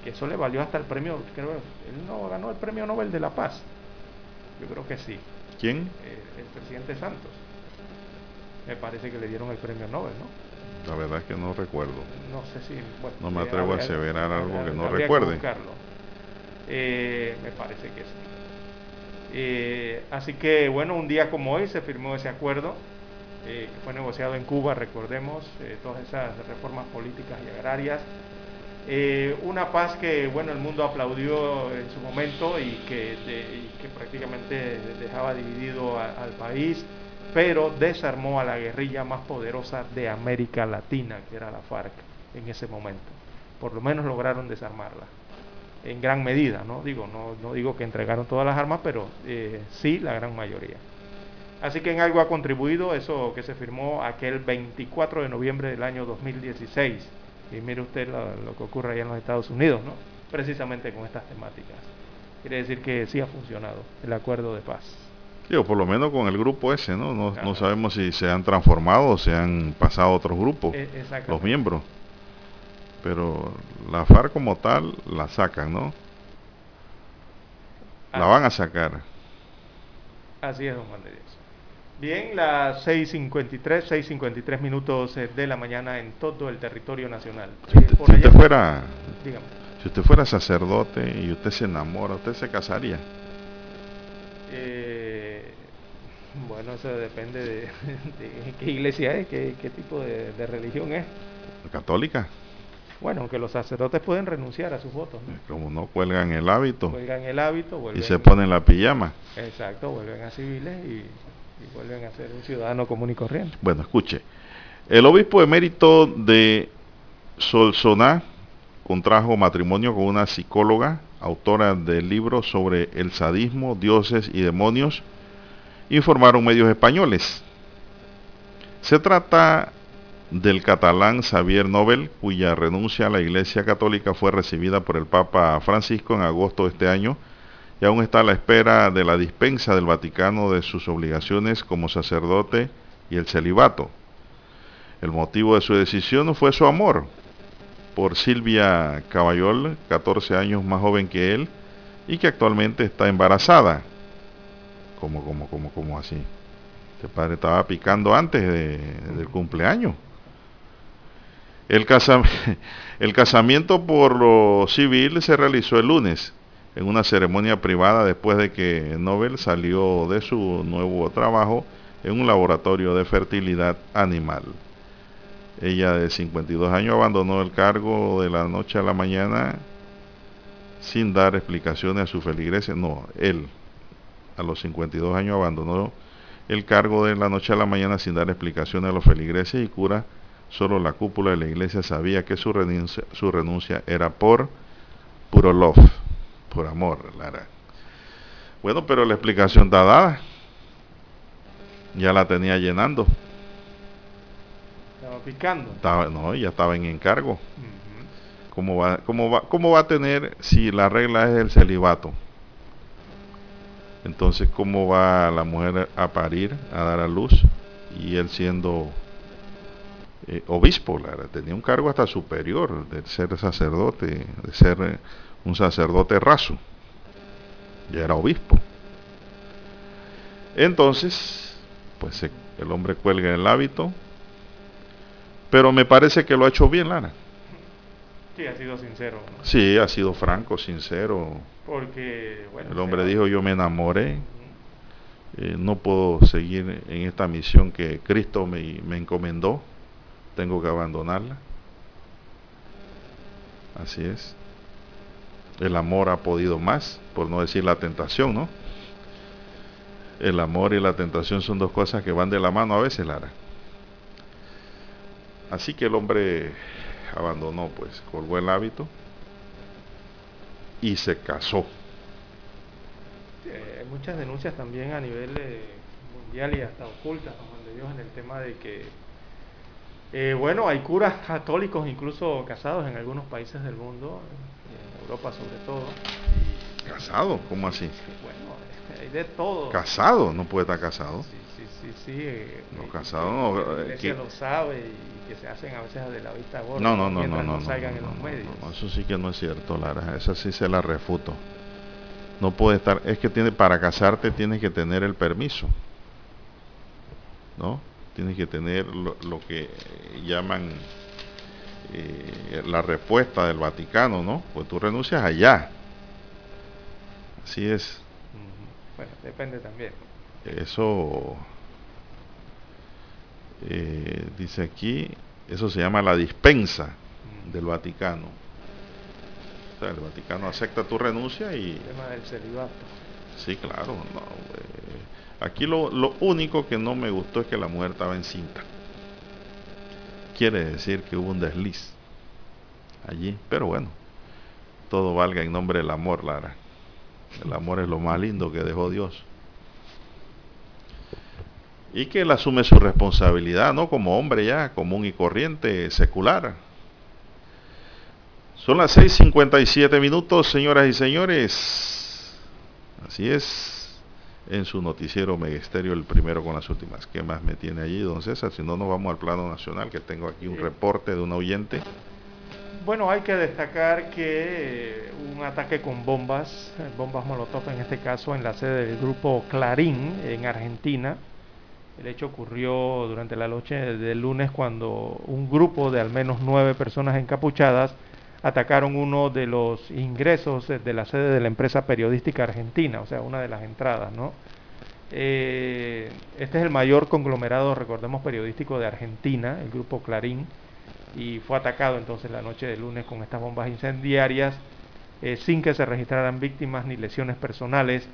que eso le valió hasta el premio, creo, él no ganó el premio Nobel de la Paz. Yo creo que sí. ¿Quién? Eh, el presidente Santos. Me parece que le dieron el premio Nobel, ¿no? La verdad es que no recuerdo. No sé si. no me atrevo a aseverar algo que no recuerde. Eh, me parece que sí. Eh, así que, bueno, un día como hoy se firmó ese acuerdo que fue negociado en Cuba, recordemos, todas esas reformas políticas y agrarias eh, una paz que bueno el mundo aplaudió en su momento y que prácticamente dejaba dividido al país, pero desarmó a la guerrilla más poderosa de América Latina, que era la FARC en ese momento. Por lo menos lograron desarmarla en gran medida, no digo, no, no digo que entregaron todas las armas, pero eh, sí la gran mayoría. Así que en algo ha contribuido eso que se firmó aquel 24 de noviembre del año 2016 y mire usted lo, que ocurre allá en los Estados Unidos, ¿no? Precisamente con estas temáticas. Quiere decir que sí ha funcionado el acuerdo de paz. Sí, o por lo menos con el grupo ese, ¿no? No, sabemos si se han transformado o se han pasado a otros grupos, e, los miembros. Pero la FARC como tal la sacan, ¿no? La van a sacar. Así es, don Juan de Dios. Bien, las 6.53, 6.53 minutos eh, de la mañana en todo el territorio nacional. Si usted, fuera, si usted fuera sacerdote y usted se enamora, ¿usted se casaría? Eh, bueno, eso depende de, [laughs] qué iglesia es, qué, tipo de, religión es. ¿Católica? Bueno, aunque los sacerdotes pueden renunciar a sus votos. Como no cuelgan el hábito. Cuelgan el hábito. y se ponen la pijama. Exacto, vuelven a civiles y y vuelven a ser un ciudadano común y corriente. Bueno, escuche. El obispo emérito de Solsoná contrajo matrimonio con una psicóloga, autora del libro sobre el sadismo, dioses y demonios, informaron medios españoles. Se trata del catalán Xavier Nobel, cuya renuncia a la Iglesia Católica fue recibida por el Papa Francisco en agosto de este año y aún está a la espera de la dispensa del Vaticano de sus obligaciones como sacerdote y el celibato. El motivo de su decisión fue su amor por Silvia Caballol, 14 años más joven que él, y que actualmente está embarazada. ¿Cómo, cómo, cómo, cómo así? Este padre estaba picando antes del cumpleaños. [laughs] El, casamiento por lo civil se realizó el lunes en una ceremonia privada después de que Nobel salió de su nuevo trabajo en un laboratorio de fertilidad animal. Ella de 52 años abandonó el cargo de la noche a la mañana sin dar explicaciones a su feligreses. No, él a los 52 años abandonó el cargo de la noche a la mañana sin dar explicaciones a los feligreses y cura. Solo la cúpula de la iglesia sabía que su renuncia, su renuncia era por puro love por amor, Lara. Bueno, pero la explicación está dada. Ya la tenía llenando. Estaba picando. no, ya estaba en encargo. ¿Cómo, va, cómo, va, ¿Cómo va a tener si la regla es el celibato? Entonces, ¿cómo va la mujer a parir, a dar a luz? Y él siendo eh, obispo, tenía un cargo hasta superior de ser sacerdote, de ser eh, un sacerdote raso. Ya era obispo. Entonces, pues el hombre cuelga el hábito, pero me parece que lo ha hecho bien, Lara. Sí, ha sido sincero. Sí, ha sido franco, sincero. Porque, el hombre dijo, yo me enamoré, eh, no puedo seguir en esta misión que Cristo me, me encomendó, tengo que abandonarla. Así es. El amor ha podido más, por no decir la tentación, ¿no? El amor y la tentación son dos cosas que van de la mano a veces, Lara. Así que el hombre abandonó, pues, colgó el hábito y se casó. hay muchas denuncias también a nivel eh, mundial y hasta ocultas, Juan de Dios, en el tema de que, eh, bueno, hay curas católicos incluso casados en algunos países del mundo, en Europa sobre todo. ¿Casado? ¿Cómo así? bueno, hay de todo. ¿Casado? ¿No puede estar casado? Sí, sí, sí, sí. Eh, no, casado no. La iglesia lo sabe y que se hacen a veces de la vista gorda no, no, no, no, no, no, salgan en los medios. eso sí que no es cierto, Lara. Esa sí se la refuto. No puede estar, es que tiene para casarte tienes que tener el permiso. ¿No? Tienes que tener lo, que llaman eh, la respuesta del Vaticano, ¿no? Pues tú renuncias allá. Así es. Bueno, depende también. Eso eh, dice aquí, eso se llama la dispensa del Vaticano. O sea, el Vaticano acepta tu renuncia y... El tema del celibato. Sí, claro. Eh, aquí lo, lo único que no me gustó es que la mujer estaba encinta. Quiere decir que hubo un desliz allí. Pero bueno, todo valga en nombre del amor, Lara. El amor es lo más lindo que dejó Dios y que él asume su responsabilidad, ¿no? Como hombre ya común y corriente, secular. Son las 6.57 minutos, señoras y señores. Así es, en su noticiero Megesterio, el primero con las últimas. ¿Qué más me tiene allí, don César? Si no, nos vamos al plano nacional, que tengo aquí un reporte de un oyente. Bueno, hay que destacar que eh, un ataque con bombas, bombas Molotov en este caso, en la sede del grupo Clarín en Argentina, el hecho ocurrió durante la noche del lunes cuando un grupo de al menos nueve personas encapuchadas atacaron uno de los ingresos de la sede de la empresa periodística argentina, o sea, una de las entradas, ¿no? Eh, este es el mayor conglomerado, recordemos, periodístico de Argentina, el grupo Clarín, y fue atacado entonces la noche del lunes con estas bombas incendiarias, eh, sin que se registraran víctimas ni lesiones personales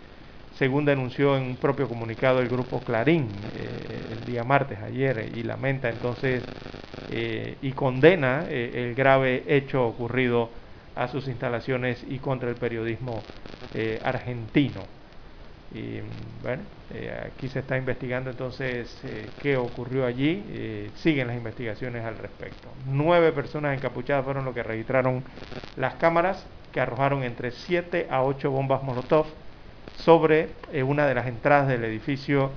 según denunció en un propio comunicado el grupo Clarín eh, el día martes, ayer, y lamenta entonces eh, y condena eh, el grave hecho ocurrido a sus instalaciones y contra el periodismo argentino. Y bueno, aquí se está investigando entonces qué ocurrió allí, siguen las investigaciones al respecto. Nueve personas encapuchadas fueron lo que registraron las cámaras que arrojaron entre 7 a 8 bombas Molotov sobre eh, una de las entradas del edificio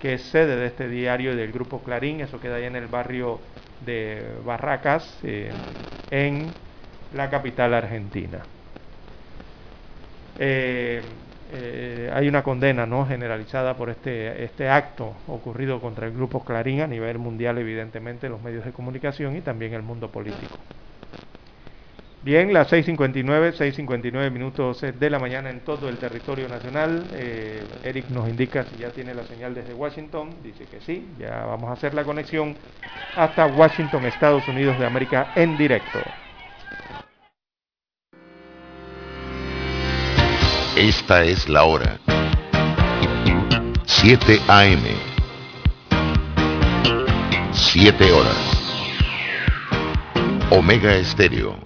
que es sede de este diario y del grupo Clarín, eso queda ahí en el barrio de Barracas, eh, en la capital argentina. Eh, hay una condena no generalizada por este, este acto ocurrido contra el grupo Clarín a nivel mundial, evidentemente, los medios de comunicación y también el mundo político. Bien, las 6.59, 6.59 minutos de la mañana en todo el territorio nacional. Eh, Eric nos indica si ya tiene la señal desde Washington. Dice que sí, ya vamos a hacer la conexión hasta Washington, Estados Unidos de América en directo. Esta es la hora. 7 AM. 7 horas. Omega Estéreo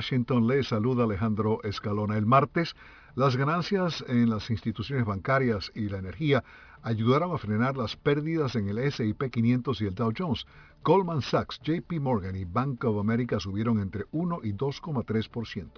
Washington le saluda Alejandro Escalona. El martes, las ganancias en las instituciones bancarias y la energía ayudaron a frenar las pérdidas en el S&P 500 y el Dow Jones. Goldman Sachs, JP Morgan y Bank of America subieron entre 1 y 2,3%.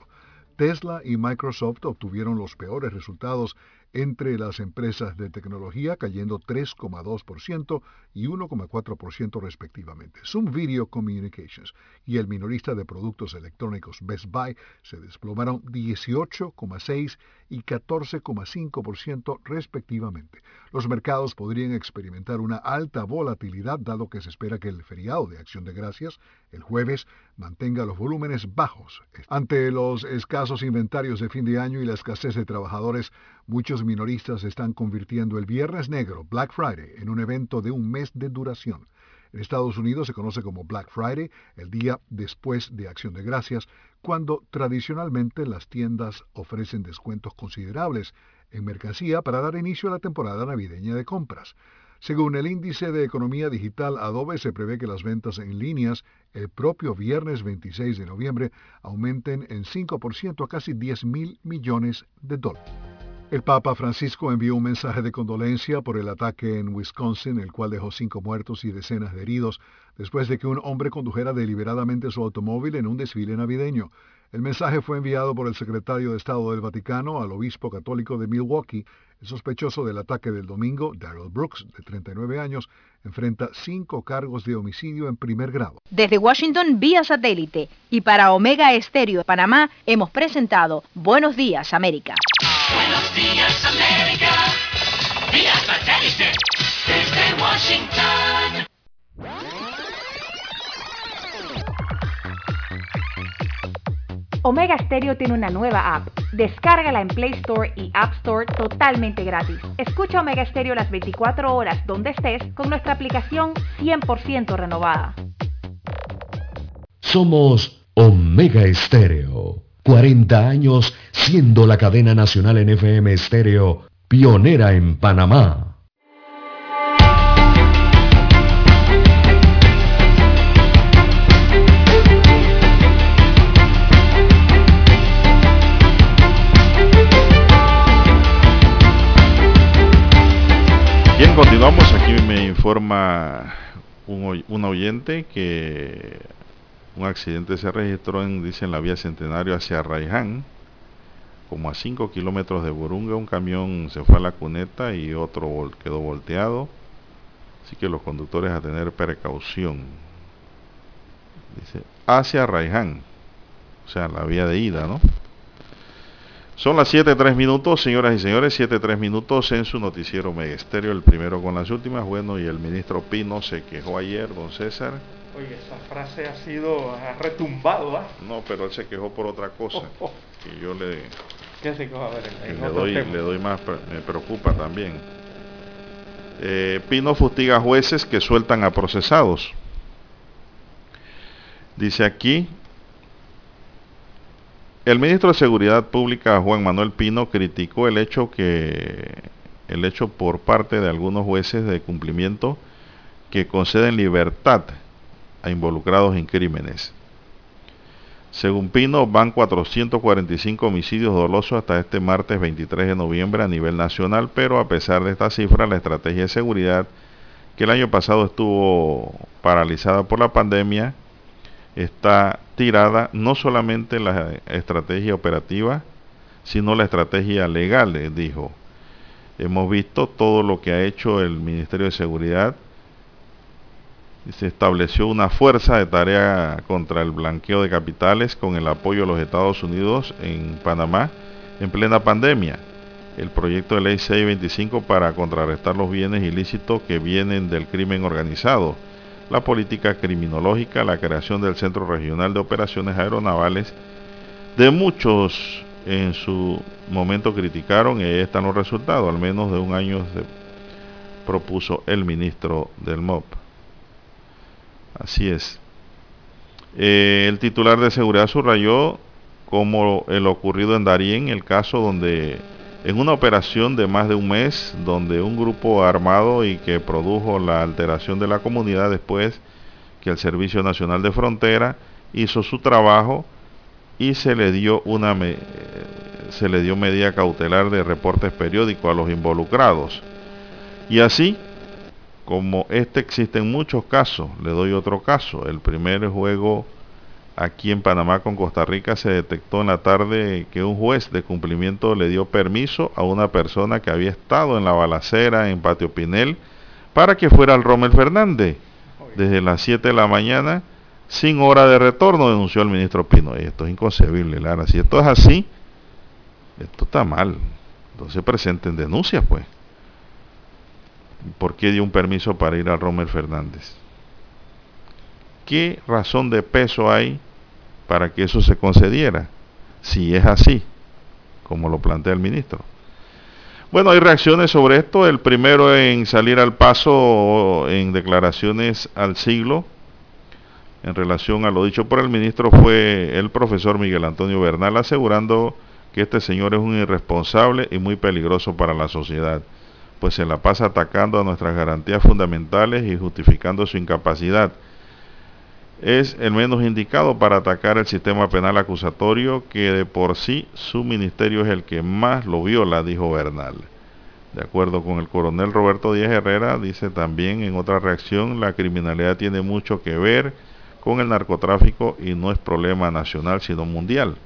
Tesla y Microsoft obtuvieron los peores resultados entre las empresas de tecnología, cayendo 3,2% y 1,4% respectivamente. Zoom Video Communications y el minorista de productos electrónicos Best Buy se desplomaron 18,6 y 14,5% respectivamente. Los mercados podrían experimentar una alta volatilidad dado que se espera que el feriado de Acción de Gracias el jueves mantenga los volúmenes bajos. Ante los escasos inventarios de fin de año y la escasez de trabajadores, muchos minoristas están convirtiendo el Viernes Negro, Black Friday, en un evento de un mes de duración. En Estados Unidos se conoce como Black Friday, el día después de Acción de Gracias, cuando tradicionalmente las tiendas ofrecen descuentos considerables en mercancía para dar inicio a la temporada navideña de compras. Según el índice de economía digital Adobe, se prevé que las ventas en líneas el propio viernes 26 de noviembre aumenten en 5% a casi 10 mil millones de dólares. El Papa Francisco envió un mensaje de condolencia por el ataque en Wisconsin, el cual dejó cinco muertos y decenas de heridos, después de que un hombre condujera deliberadamente su automóvil en un desfile navideño. El mensaje fue enviado por el secretario de Estado del Vaticano al obispo católico de Milwaukee. El sospechoso del ataque del domingo, Daryl Brooks, de 39 años, enfrenta cinco cargos de homicidio en primer grado. Desde Washington vía satélite y para Omega Estéreo de Panamá hemos presentado Buenos Días América. Buenos días América. Vía satélite. Desde Washington. Omega Stereo tiene una nueva app. Descárgala en Play Store y App Store totalmente gratis. Escucha Omega Stereo las 24 horas donde estés con nuestra aplicación 100% renovada. Somos Omega Estéreo. 40 años siendo la cadena nacional en FM Estéreo, pionera en Panamá. Bien, continuamos. Aquí me informa un, un oyente que un accidente se registró en, dice, en la vía Centenario hacia Raiján, como a 5 kilómetros de Burunga. Un camión se fue a la cuneta y otro quedó volteado. Así que los conductores a tener precaución. Dice, hacia Raiján, o sea, la vía de ida, ¿no? Son las 7.3 minutos, señoras y señores, 7.3 minutos en su noticiero Megesterio, el primero con las últimas. Bueno, y el ministro Pino se quejó ayer, don César. Oye, esa frase ha sido ha retumbado, ¿ah? No, pero él se quejó por otra cosa. [laughs] Oh, oh. Que yo le, ¿Qué se quejó? A ver, en- le, doy, le doy más, me preocupa también. Eh, Pino fustiga jueces que sueltan a procesados. Dice aquí, el ministro de Seguridad Pública, Juan Manuel Pino, criticó el hecho que el hecho por parte de algunos jueces de cumplimiento que conceden libertad a involucrados en crímenes. Según Pino, van 445 homicidios dolosos hasta este martes 23 de noviembre a nivel nacional, pero a pesar de esta cifra, la estrategia de seguridad que el año pasado estuvo paralizada por la pandemia está tirada no solamente la estrategia operativa, sino la estrategia legal, dijo. Hemos visto todo lo que ha hecho el Ministerio de Seguridad. Se estableció una fuerza de tarea contra el blanqueo de capitales con el apoyo de los Estados Unidos en Panamá en plena pandemia. El proyecto de ley 625 para contrarrestar los bienes ilícitos que vienen del crimen organizado la política criminológica, la creación del Centro Regional de Operaciones Aeronavales. De muchos en su momento criticaron y ahí están los resultados, al menos de un año se propuso el ministro del MOP. Así es. Eh, el titular de seguridad subrayó como el ocurrido en Darién, el caso donde en una operación de más de un mes donde un grupo armado y que produjo la alteración de la comunidad después que el Servicio Nacional de Frontera hizo su trabajo y se le dio una se le dio medida cautelar de reportes periódicos a los involucrados. Y así, como este existen muchos casos, le doy otro caso. El primer juego aquí en Panamá con Costa Rica se detectó en la tarde que un juez de cumplimiento le dio permiso a una persona que había estado en la balacera en Patio Pinel para que fuera al Rommel Fernández desde las 7 de la mañana sin hora de retorno, denunció el ministro Pino. Esto es inconcebible, Lara. Si esto es así, esto está mal. Entonces presenten denuncias, pues. ¿Por qué dio un permiso para ir al Rommel Fernández? ¿qué razón de peso hay para que eso se concediera? Si es así, como lo plantea el ministro. Bueno, hay reacciones sobre esto. El primero en salir al paso en declaraciones al siglo en relación a lo dicho por el ministro fue el profesor Miguel Antonio Bernal asegurando que este señor es un irresponsable y muy peligroso para la sociedad, pues se la pasa atacando a nuestras garantías fundamentales y justificando su incapacidad es el menos indicado para atacar el sistema penal acusatorio que de por sí su ministerio es el que más lo viola, dijo Bernal. De acuerdo con el coronel Roberto Díaz Herrera, dice también en otra reacción, la criminalidad tiene mucho que ver con el narcotráfico y no es problema nacional sino mundial.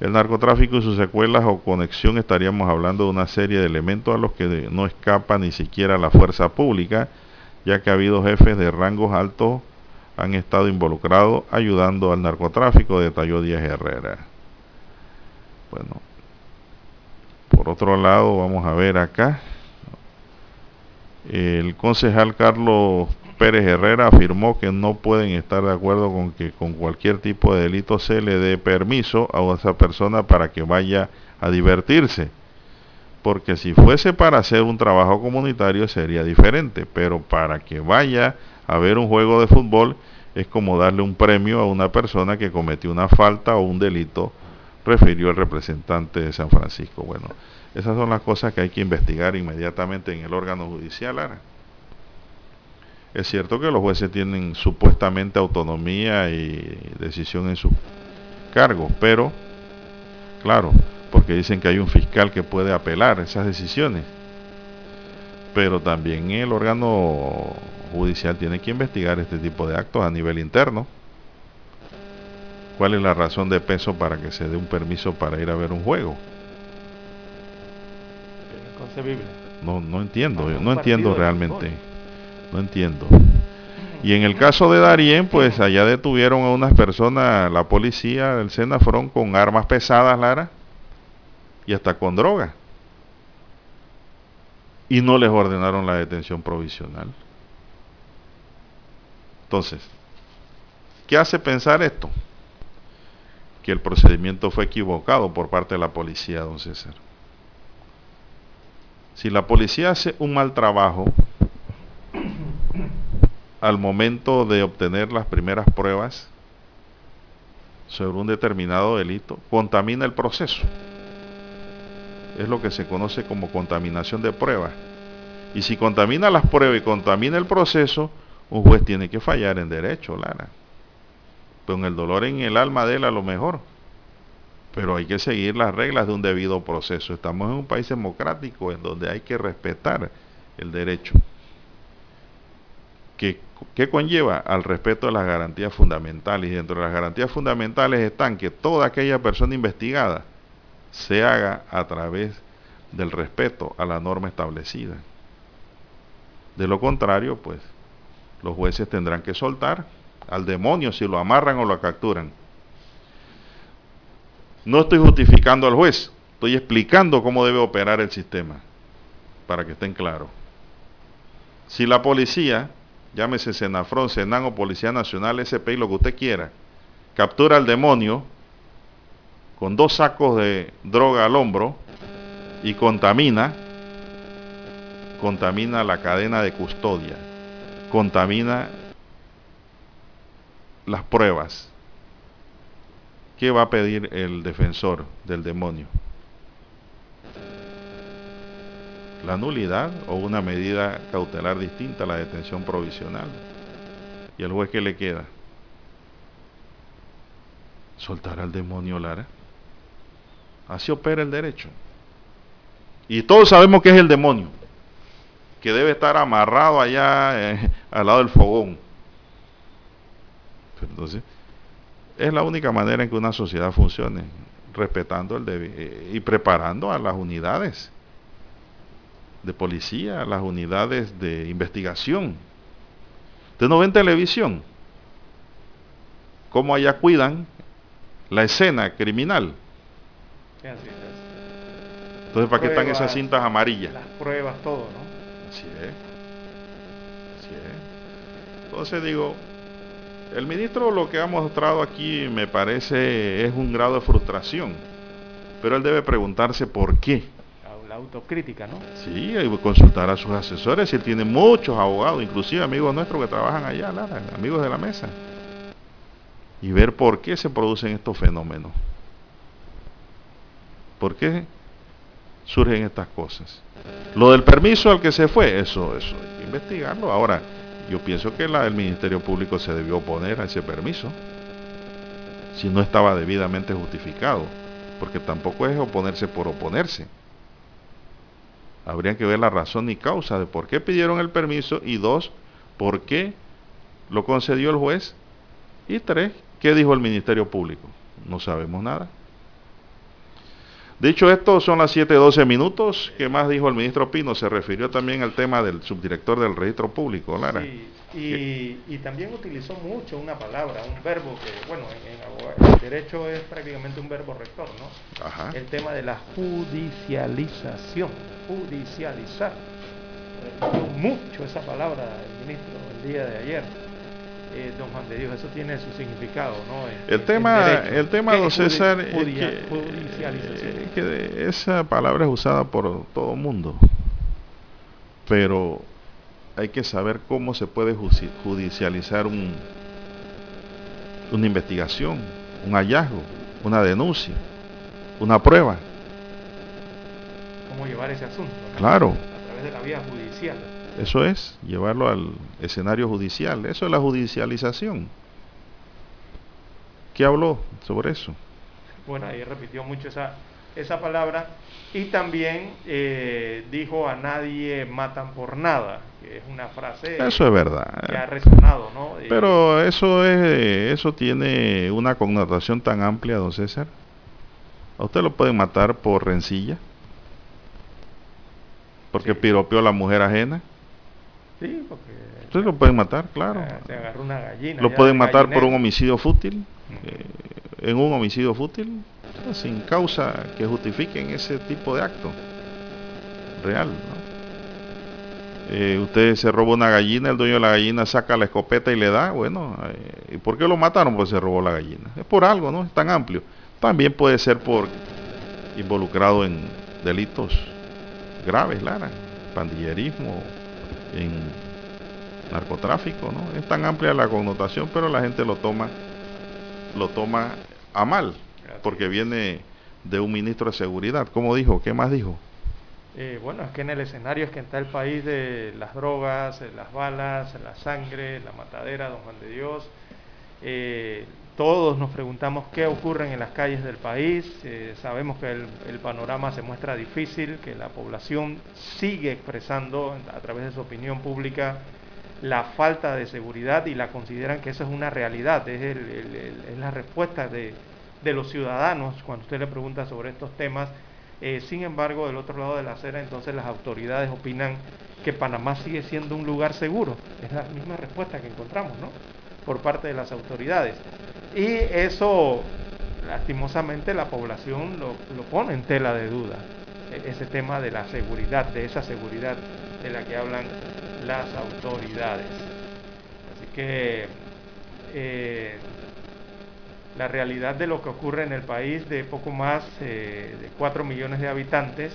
El narcotráfico y sus secuelas o conexión estaríamos hablando de una serie de elementos a los que no escapa ni siquiera la fuerza pública, ya que ha habido jefes de rangos altos han estado involucrados ayudando al narcotráfico, detalló Díaz Herrera. Bueno, por otro lado, vamos a ver acá. El concejal Carlos Pérez Herrera afirmó que no pueden estar de acuerdo con que con cualquier tipo de delito se le dé permiso a esa persona para que vaya a divertirse. Porque si fuese para hacer un trabajo comunitario sería diferente, pero para que vaya a ver un juego de fútbol es como darle un premio a una persona que cometió una falta o un delito, refirió el representante de San Francisco. Bueno, esas son las cosas que hay que investigar inmediatamente en el órgano judicial, Ara. Es cierto que los jueces tienen supuestamente autonomía y decisión en sus cargos, pero, claro, porque dicen que hay un fiscal que puede apelar esas decisiones, pero también el órgano judicial tiene que investigar este tipo de actos a nivel interno. ¿Cuál es la razón de peso para que se dé un permiso para ir a ver un juego? No, no entiendo, no, no entiendo realmente. No entiendo. Y en el caso de Darien, pues allá detuvieron a unas personas, la policía del Senafrón, con armas pesadas, Lara, y hasta con droga. Y no les ordenaron la detención provisional. Entonces, ¿qué hace pensar esto? Que el procedimiento fue equivocado por parte de la policía, don César. Si la policía hace un mal trabajo al momento de obtener las primeras pruebas sobre un determinado delito, contamina el proceso. Es lo que se conoce como contaminación de pruebas. Y si contamina las pruebas y contamina el proceso, un juez tiene que fallar en derecho, Lara. Con el dolor en el alma de él a lo mejor. Pero hay que seguir las reglas de un debido proceso. Estamos en un país democrático en donde hay que respetar el derecho. ¿Qué, ¿Qué, conlleva? Al respeto de las garantías fundamentales. Y dentro de las garantías fundamentales están que toda aquella persona investigada se haga a través del respeto a la norma establecida. De lo contrario, pues los jueces tendrán que soltar al demonio si lo amarran o lo capturan. No estoy justificando al juez, estoy explicando cómo debe operar el sistema, para que estén claros. Si la policía, llámese Senafrón, Senan o Policía Nacional, SPI, lo que usted quiera, captura al demonio con dos sacos de droga al hombro y contamina, contamina la cadena de custodia contamina las pruebas. ¿Qué va a pedir el defensor del demonio? La nulidad o una medida cautelar distinta a la detención provisional. ¿Y el juez qué le queda? Soltar al demonio Lara. Así opera el derecho. Y todos sabemos que es el demonio, que debe estar amarrado allá eh, al lado del fogón. Entonces, es la única manera en que una sociedad funcione, respetando el eh, y preparando a las unidades de policía, las unidades de investigación. Usted no ve en televisión cómo allá cuidan la escena criminal. Entonces, ¿para qué están esas cintas amarillas? Las pruebas, todo, ¿no? Así es. Así es. Entonces digo, el ministro lo que ha mostrado aquí me parece es un grado de frustración, pero él debe preguntarse por qué. Autocrítica, ¿no? Sí, consultar a sus asesores, él tiene muchos abogados, inclusive amigos nuestros que trabajan allá, amigos de la mesa, y ver por qué se producen estos fenómenos. ¿Por qué surgen estas cosas? Lo del permiso al que se fue, eso, eso, hay que investigarlo. Ahora, yo pienso que la, el Ministerio Público se debió oponer a ese permiso, si no estaba debidamente justificado, porque tampoco es oponerse por oponerse. Habría que ver la razón y causa de por qué pidieron el permiso y dos, por qué lo concedió el juez y tres, qué dijo el Ministerio Público. No sabemos nada. Dicho esto, son las 7.12 minutos. ¿Qué más dijo el ministro Pino? Se refirió también al tema del subdirector del registro público, Lara. Sí, y, también utilizó mucho una palabra, un verbo que, bueno, en, el derecho es prácticamente un verbo rector, ¿no? Ajá. El tema de la judicialización, judicializar. Mucho esa palabra el ministro el día de ayer eh, don Juan de Dios, eso tiene su significado, ¿no? el tema, el tema, don César, es que, esa palabra es usada por todo el mundo, pero hay que saber cómo se puede judicializar un, una investigación, un hallazgo, una denuncia, una prueba. ¿Cómo llevar ese asunto? Claro. A través de la vía judicial. Eso es, llevarlo al escenario judicial. Eso es la judicialización. ¿Qué habló sobre eso? Bueno, ahí repitió mucho esa, esa palabra y también eh, dijo a nadie matan por nada, que es una frase eso es verdad. que ha resonado, ¿no? Pero eso es eso tiene una connotación tan amplia, don César. A usted lo pueden matar por rencilla, porque piropeó a la mujer ajena. Sí, porque... Ustedes lo pueden matar, claro. Se agarró una gallina. Lo pueden matar por un homicidio fútil, eh, en un homicidio fútil, sin causa que justifiquen ese tipo de acto real. ¿no? Eh, usted se roba una gallina, el dueño de la gallina saca la escopeta y le da, bueno, eh, ¿y por qué lo mataron? Pues se robó la gallina. Es por algo, ¿no? Es tan amplio. También puede ser por involucrado en delitos graves, Lara, pandillerismo, en narcotráfico, ¿no? Es tan amplia la connotación, pero la gente lo toma, lo toma a mal, porque viene de un ministro de seguridad. ¿Cómo dijo? ¿Qué más dijo? Eh, bueno, es que en el escenario es que está el país de las drogas, las balas, la sangre, la matadera, don Juan de Dios. Eh, todos nos preguntamos qué ocurre en las calles del país. Eh, sabemos que el, panorama se muestra difícil, que la población sigue expresando a través de su opinión pública la falta de seguridad y la consideran que eso es una realidad, es, la respuesta de, los ciudadanos cuando usted le pregunta sobre estos temas. Eh, sin embargo, del otro lado de la acera, entonces las autoridades opinan que Panamá sigue siendo un lugar seguro. Es la misma respuesta que encontramos, ¿no? Por parte de las autoridades. Y eso, lastimosamente, la población lo, pone en tela de duda, e, ese tema de la seguridad, de esa seguridad de la que hablan las autoridades. Así que eh, la realidad de lo que ocurre en el país de poco más eh, de 4 millones de habitantes,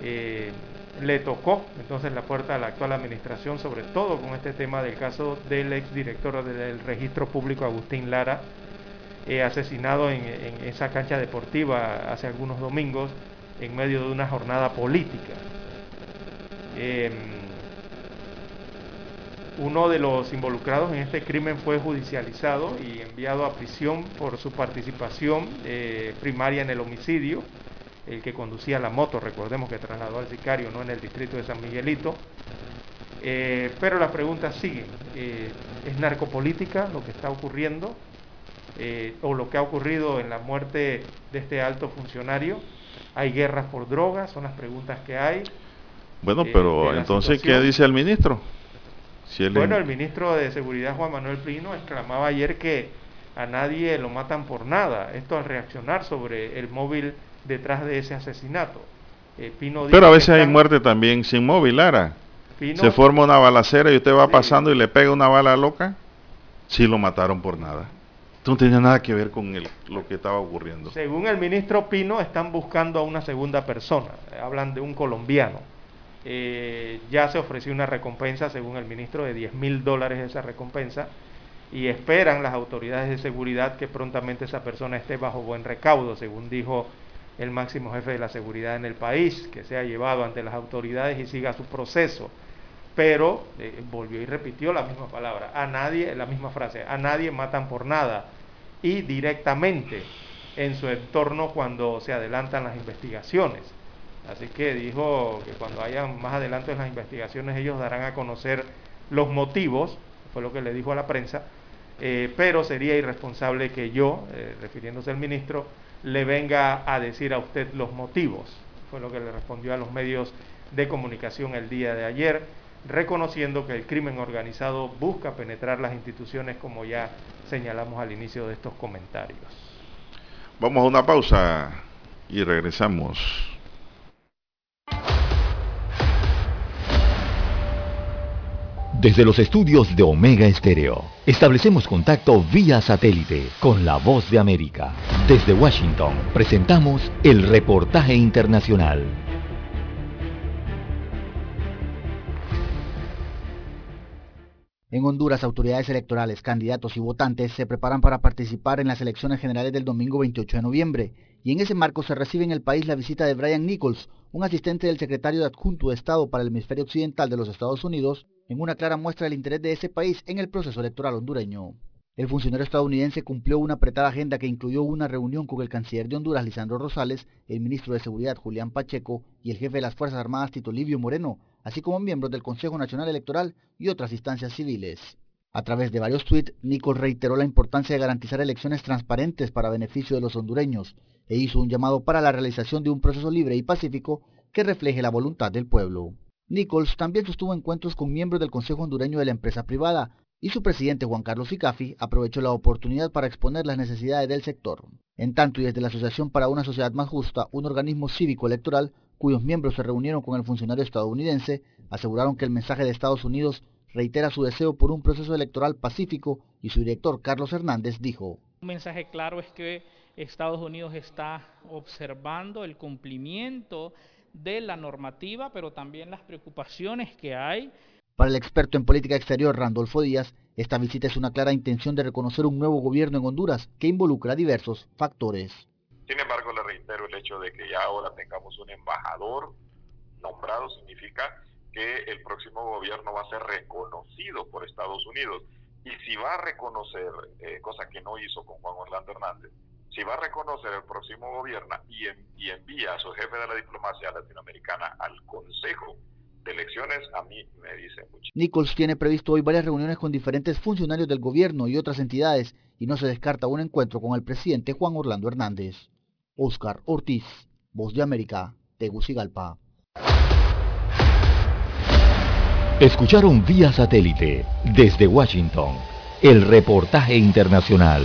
eh, le tocó entonces la puerta a la actual administración, sobre todo con este tema del caso del exdirector del registro público Agustín Lara, eh, asesinado en, esa cancha deportiva hace algunos domingos en medio de una jornada política. Em, uno de los involucrados en este crimen fue judicializado y enviado a prisión por su participación eh, primaria en el homicidio. El que conducía la moto, recordemos que trasladó al sicario no en el distrito de San Miguelito. Eh, pero las preguntas siguen. Eh, ¿Es narcopolítica lo que está ocurriendo? ¿O lo que ha ocurrido en la muerte de este alto funcionario? ¿Hay guerras por drogas? Son las preguntas que hay. Bueno, pero entonces, ¿qué dice el ministro? bueno, el ministro de Seguridad Juan Manuel Pino exclamaba ayer que a nadie lo matan por nada. Esto al reaccionar sobre el móvil detrás de ese asesinato. Eh, Pero a veces hay muerte también sin móvil, Lara. Se forma una balacera y usted va pasando y le pega una bala loca. Sí lo mataron por nada. Esto no tenía nada que ver con lo que estaba ocurriendo. Según el ministro Pino, están buscando a una segunda persona. Hablan de un colombiano eh, ya se ofreció una recompensa, según el ministro, de 10 mil dólares esa recompensa y esperan las autoridades de seguridad que prontamente esa persona esté bajo buen recaudo, según dijo el máximo jefe de la seguridad en el país, que sea llevado ante las autoridades y siga su proceso. Pero eh, volvió y repitió la misma palabra, a nadie, la misma frase, a nadie matan por nada y directamente en su entorno cuando se adelantan las investigaciones. Así que dijo que cuando hayan más adelante en las investigaciones ellos darán a conocer los motivos, fue lo que le dijo a la prensa, eh, pero sería irresponsable que yo, eh, refiriéndose al ministro, le venga a decir a usted los motivos, fue lo que le respondió a los medios de comunicación el día de ayer, reconociendo que el crimen organizado busca penetrar las instituciones como ya señalamos al inicio de estos comentarios. Vamos a una pausa y regresamos. Desde los estudios de Omega Estéreo, establecemos contacto vía satélite con la voz de América. Desde Washington, presentamos el reportaje internacional. En Honduras, autoridades electorales, candidatos y votantes se preparan para participar en las elecciones generales del domingo 28 de noviembre. Y en ese marco se recibe en el país la visita de Brian Nichols, un asistente del secretario de adjunto de Estado para el hemisferio occidental de los Estados Unidos, en una clara muestra del interés de ese país en el proceso electoral hondureño. El funcionario estadounidense cumplió una apretada agenda que incluyó una reunión con el canciller de Honduras, Lisandro Rosales, el ministro de Seguridad, Julián Pacheco, y el jefe de las Fuerzas Armadas, Tito Livio Moreno, así como miembros del Consejo Nacional Electoral y otras instancias civiles. A través de varios tweets, Nichols reiteró la importancia de garantizar elecciones transparentes para beneficio de los hondureños e hizo un llamado para la realización de un proceso libre y pacífico que refleje la voluntad del pueblo. Nichols también sostuvo encuentros con miembros del Consejo Hondureño de la Empresa Privada y su presidente Juan Carlos Icafi aprovechó la oportunidad para exponer las necesidades del sector. En tanto y desde la Asociación para una Sociedad Más Justa, un organismo cívico electoral cuyos miembros se reunieron con el funcionario estadounidense, aseguraron que el mensaje de Estados Unidos reitera su deseo por un proceso electoral pacífico y su director Carlos Hernández dijo. Un mensaje claro es que Estados Unidos está observando el cumplimiento de la normativa, pero también las preocupaciones que hay. Para el experto en política exterior Randolfo Díaz, esta visita es una clara intención de reconocer un nuevo gobierno en Honduras que involucra diversos factores. Sin embargo, le reitero el hecho de que ya ahora tengamos un embajador nombrado significa que el próximo gobierno va a ser reconocido por Estados Unidos. Y si va a reconocer, eh, cosa que no hizo con Juan Orlando Hernández, si va a reconocer el próximo gobierno y, envía a su jefe de la diplomacia latinoamericana al Consejo de Elecciones, a mí me dice mucho. Nichols tiene previsto hoy varias reuniones con diferentes funcionarios del gobierno y otras entidades y no se descarta un encuentro con el presidente Juan Orlando Hernández. Oscar Ortiz, Voz de América, Tegucigalpa. Escucharon vía satélite desde Washington el reportaje internacional.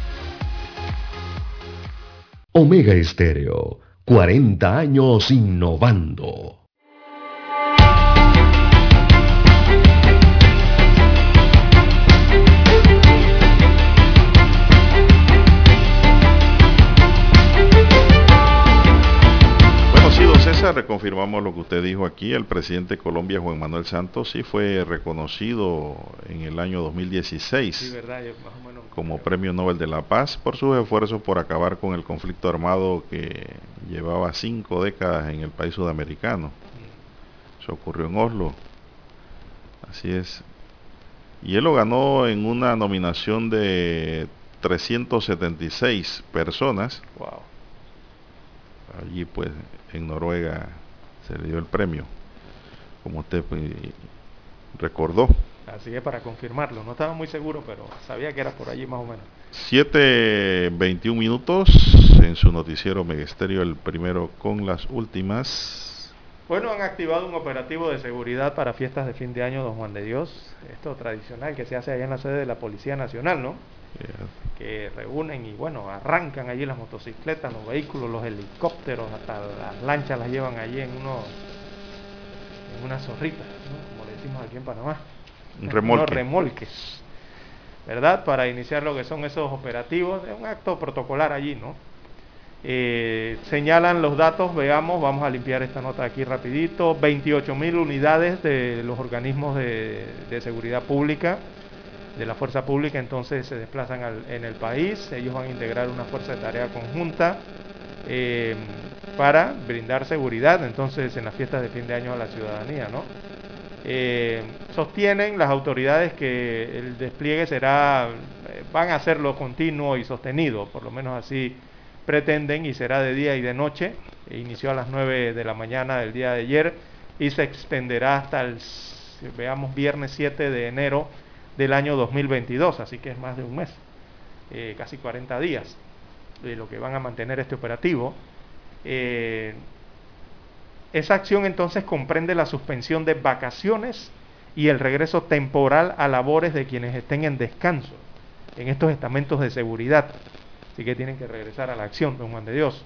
Omega Estéreo, 40 años innovando. Bueno, César, reconfirmamos lo que usted dijo aquí. El presidente de Colombia, Juan Manuel Santos, sí fue reconocido en el año 2016 Sí, verdad, yo más o menos. Como Premio Nobel de la Paz por sus esfuerzos por acabar con el conflicto armado que llevaba cinco décadas en el país sudamericano. Eso ocurrió en Oslo. Así es. Y él lo ganó en una nominación de 376 personas. Wow. Allí pues en Noruega se le dio el premio, como usted pues, recordó. Así es para confirmarlo. No estaba muy seguro, pero sabía que era por allí más o menos. 7.21 minutos en su noticiero Megesterio, el primero con las últimas. Bueno, han activado un operativo de seguridad para fiestas de fin de año Don Juan de Dios. Esto tradicional que se hace allá en la sede de la Policía Nacional, ¿no? Que reúnen y bueno, arrancan allí las motocicletas, los vehículos, los helicópteros, hasta las lanchas las llevan allí en unos en una zorrita, ¿no? como le decimos aquí en Panamá. Un remolque. Unos remolques. ¿Verdad? Para iniciar lo que son esos operativos, es un acto protocolar allí, ¿no? Eh, señalan los datos, veamos, vamos a limpiar esta nota aquí rapidito, 28 mil unidades de los organismos de, de, seguridad pública, de la fuerza pública, entonces se desplazan al, en el país, ellos van a integrar una fuerza de tarea conjunta eh, para brindar seguridad entonces en las fiestas de fin de año a la ciudadanía, ¿no? Eh, sostienen las autoridades que el despliegue será, van a hacerlo continuo y sostenido, por lo menos así pretenden y será de día y de noche. E inició a las 9 de la mañana del día de ayer y se extenderá hasta el, veamos, viernes 7 de enero del año 2022, así que es más de un mes, eh, casi 40 días de lo que van a mantener este operativo. Eh, esa acción entonces comprende la suspensión de vacaciones y el regreso temporal a labores de quienes estén en descanso en estos estamentos de seguridad. Así que tienen que regresar a la acción, don Juan de Dios.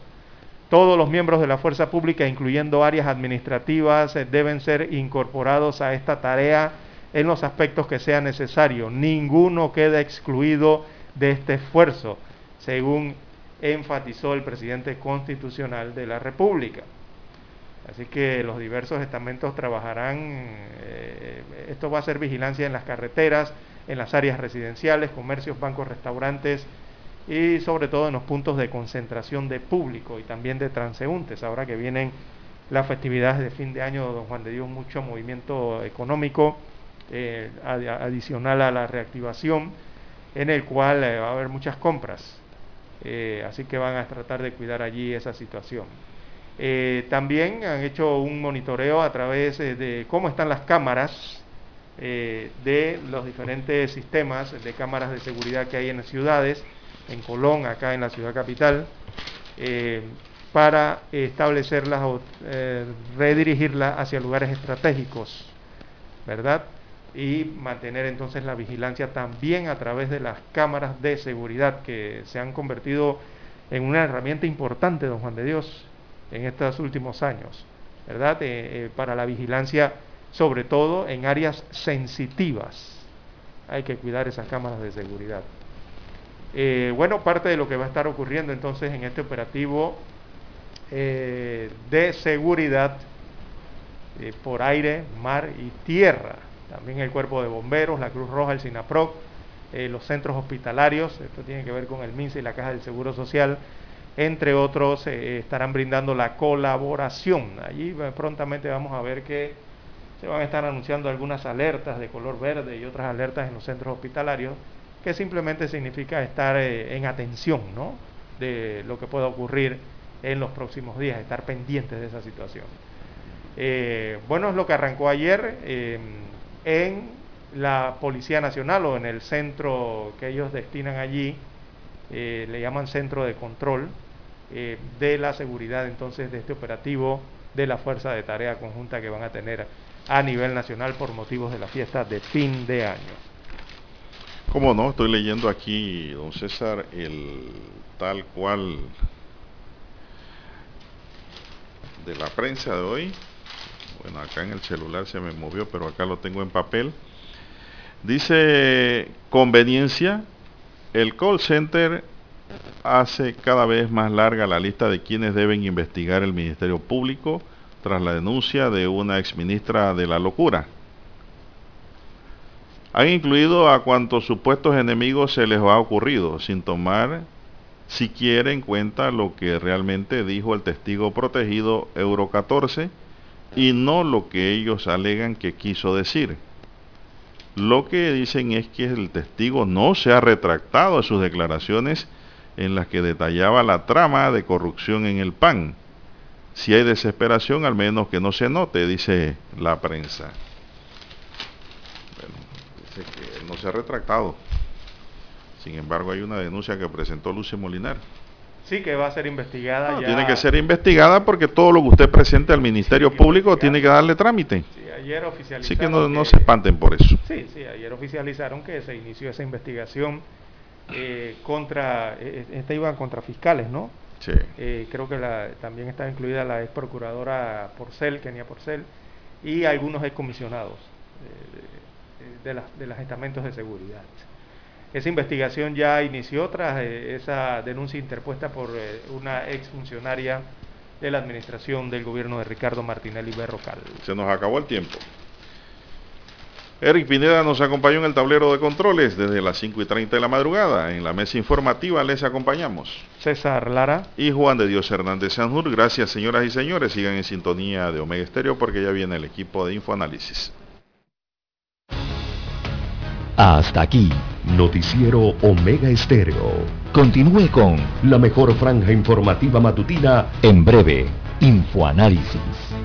Todos los miembros de la fuerza pública, incluyendo áreas administrativas, eh, deben ser incorporados a esta tarea en los aspectos que sea necesario. Ninguno queda excluido de este esfuerzo, según enfatizó el presidente constitucional de la República. Así que los diversos estamentos trabajarán, eh, esto va a ser vigilancia en las carreteras, en las áreas residenciales, comercios, bancos, restaurantes y sobre todo en los puntos de concentración de público y también de transeúntes. Ahora que vienen las festividades de fin de año, don Juan de Dios, mucho movimiento económico eh, adicional a la reactivación, en el cual eh, va a haber muchas compras. Eh, así que van a tratar de cuidar allí esa situación. Eh, también han hecho un monitoreo a través eh, de cómo están las cámaras eh, de los diferentes sistemas de cámaras de seguridad que hay en las ciudades, en Colón, acá en la ciudad capital, para establecerlas o redirigirlas hacia lugares estratégicos, ¿verdad? Y mantener entonces la vigilancia también a través de las cámaras de seguridad que se han convertido en una herramienta importante, don Juan de Dios, en estos últimos años, ¿verdad? Eh, eh, para la vigilancia, sobre todo en áreas sensitivas. Hay que cuidar esas cámaras de seguridad. Eh, bueno, parte de lo que va a estar ocurriendo entonces en este operativo de seguridad por aire, mar y tierra. También el cuerpo de bomberos, la Cruz Roja, el SINAPROC, los centros hospitalarios, esto tiene que ver con el MINSA y la Caja del Seguro Social, entre otros, eh, estarán brindando la colaboración. Allí eh, prontamente vamos a ver que se van a estar anunciando algunas alertas de color verde y otras alertas en los centros hospitalarios, que simplemente significa estar eh, en atención ¿no? de lo que pueda ocurrir en los próximos días, estar pendientes de esa situación. Bueno, es lo que arrancó ayer en la Policía Nacional o en el centro que ellos destinan allí, le llaman centro de control de la seguridad entonces de este operativo de la Fuerza de Tarea Conjunta que van a tener a nivel nacional por motivos de la fiesta de fin de año. ¿Cómo no? Estoy leyendo aquí, don César, el tal cual de la prensa de hoy. Bueno, acá en el celular se me movió, pero acá lo tengo en papel. Dice conveniencia, el call center hace cada vez más larga la lista de quienes deben investigar el Ministerio Público tras la denuncia de una exministra de la locura. Han incluido a cuantos supuestos enemigos se les ha ocurrido, sin tomar siquiera en cuenta lo que realmente dijo el testigo protegido Euro 14 y no lo que ellos alegan que quiso decir. Lo que dicen es que el testigo no se ha retractado de sus declaraciones en las que detallaba la trama de corrupción en el PAN si hay desesperación, al menos que no se note, dice la prensa. Bueno, dice que no se ha retractado. Sin embargo, hay una denuncia que presentó Luce Molinar. Sí, que va a ser investigada. ya... Tiene que ser investigada porque todo lo que usted presente al Ministerio Público tiene que darle trámite. Sí, ayer oficializaron. Así que no, no se espanten por eso. Sí, sí, ayer oficializaron que se inició esa investigación eh, contra, eh, esta iba contra fiscales, ¿no? Sí. Eh, creo que la, también está incluida la ex procuradora Porcel, Kenia Porcel, y algunos excomisionados eh, de, las- de los estamentos de seguridad. Esa investigación ya inició tras eh, esa denuncia interpuesta por eh, una exfuncionaria de la administración del gobierno de Ricardo Martinelli Berrocal. Se nos acabó el tiempo. Eric Pineda nos acompañó en el tablero de controles desde las 5 y 30 de la madrugada. En la mesa informativa les acompañamos. César Lara. Y Juan de Dios Hernández Sanjur. Gracias, señoras y señores. Sigan en sintonía de Omega Estéreo porque ya viene el equipo de Infoanálisis. Hasta aquí, Noticiero Omega Estéreo. Continúe con La mejor franja informativa matutina En breve, Infoanálisis.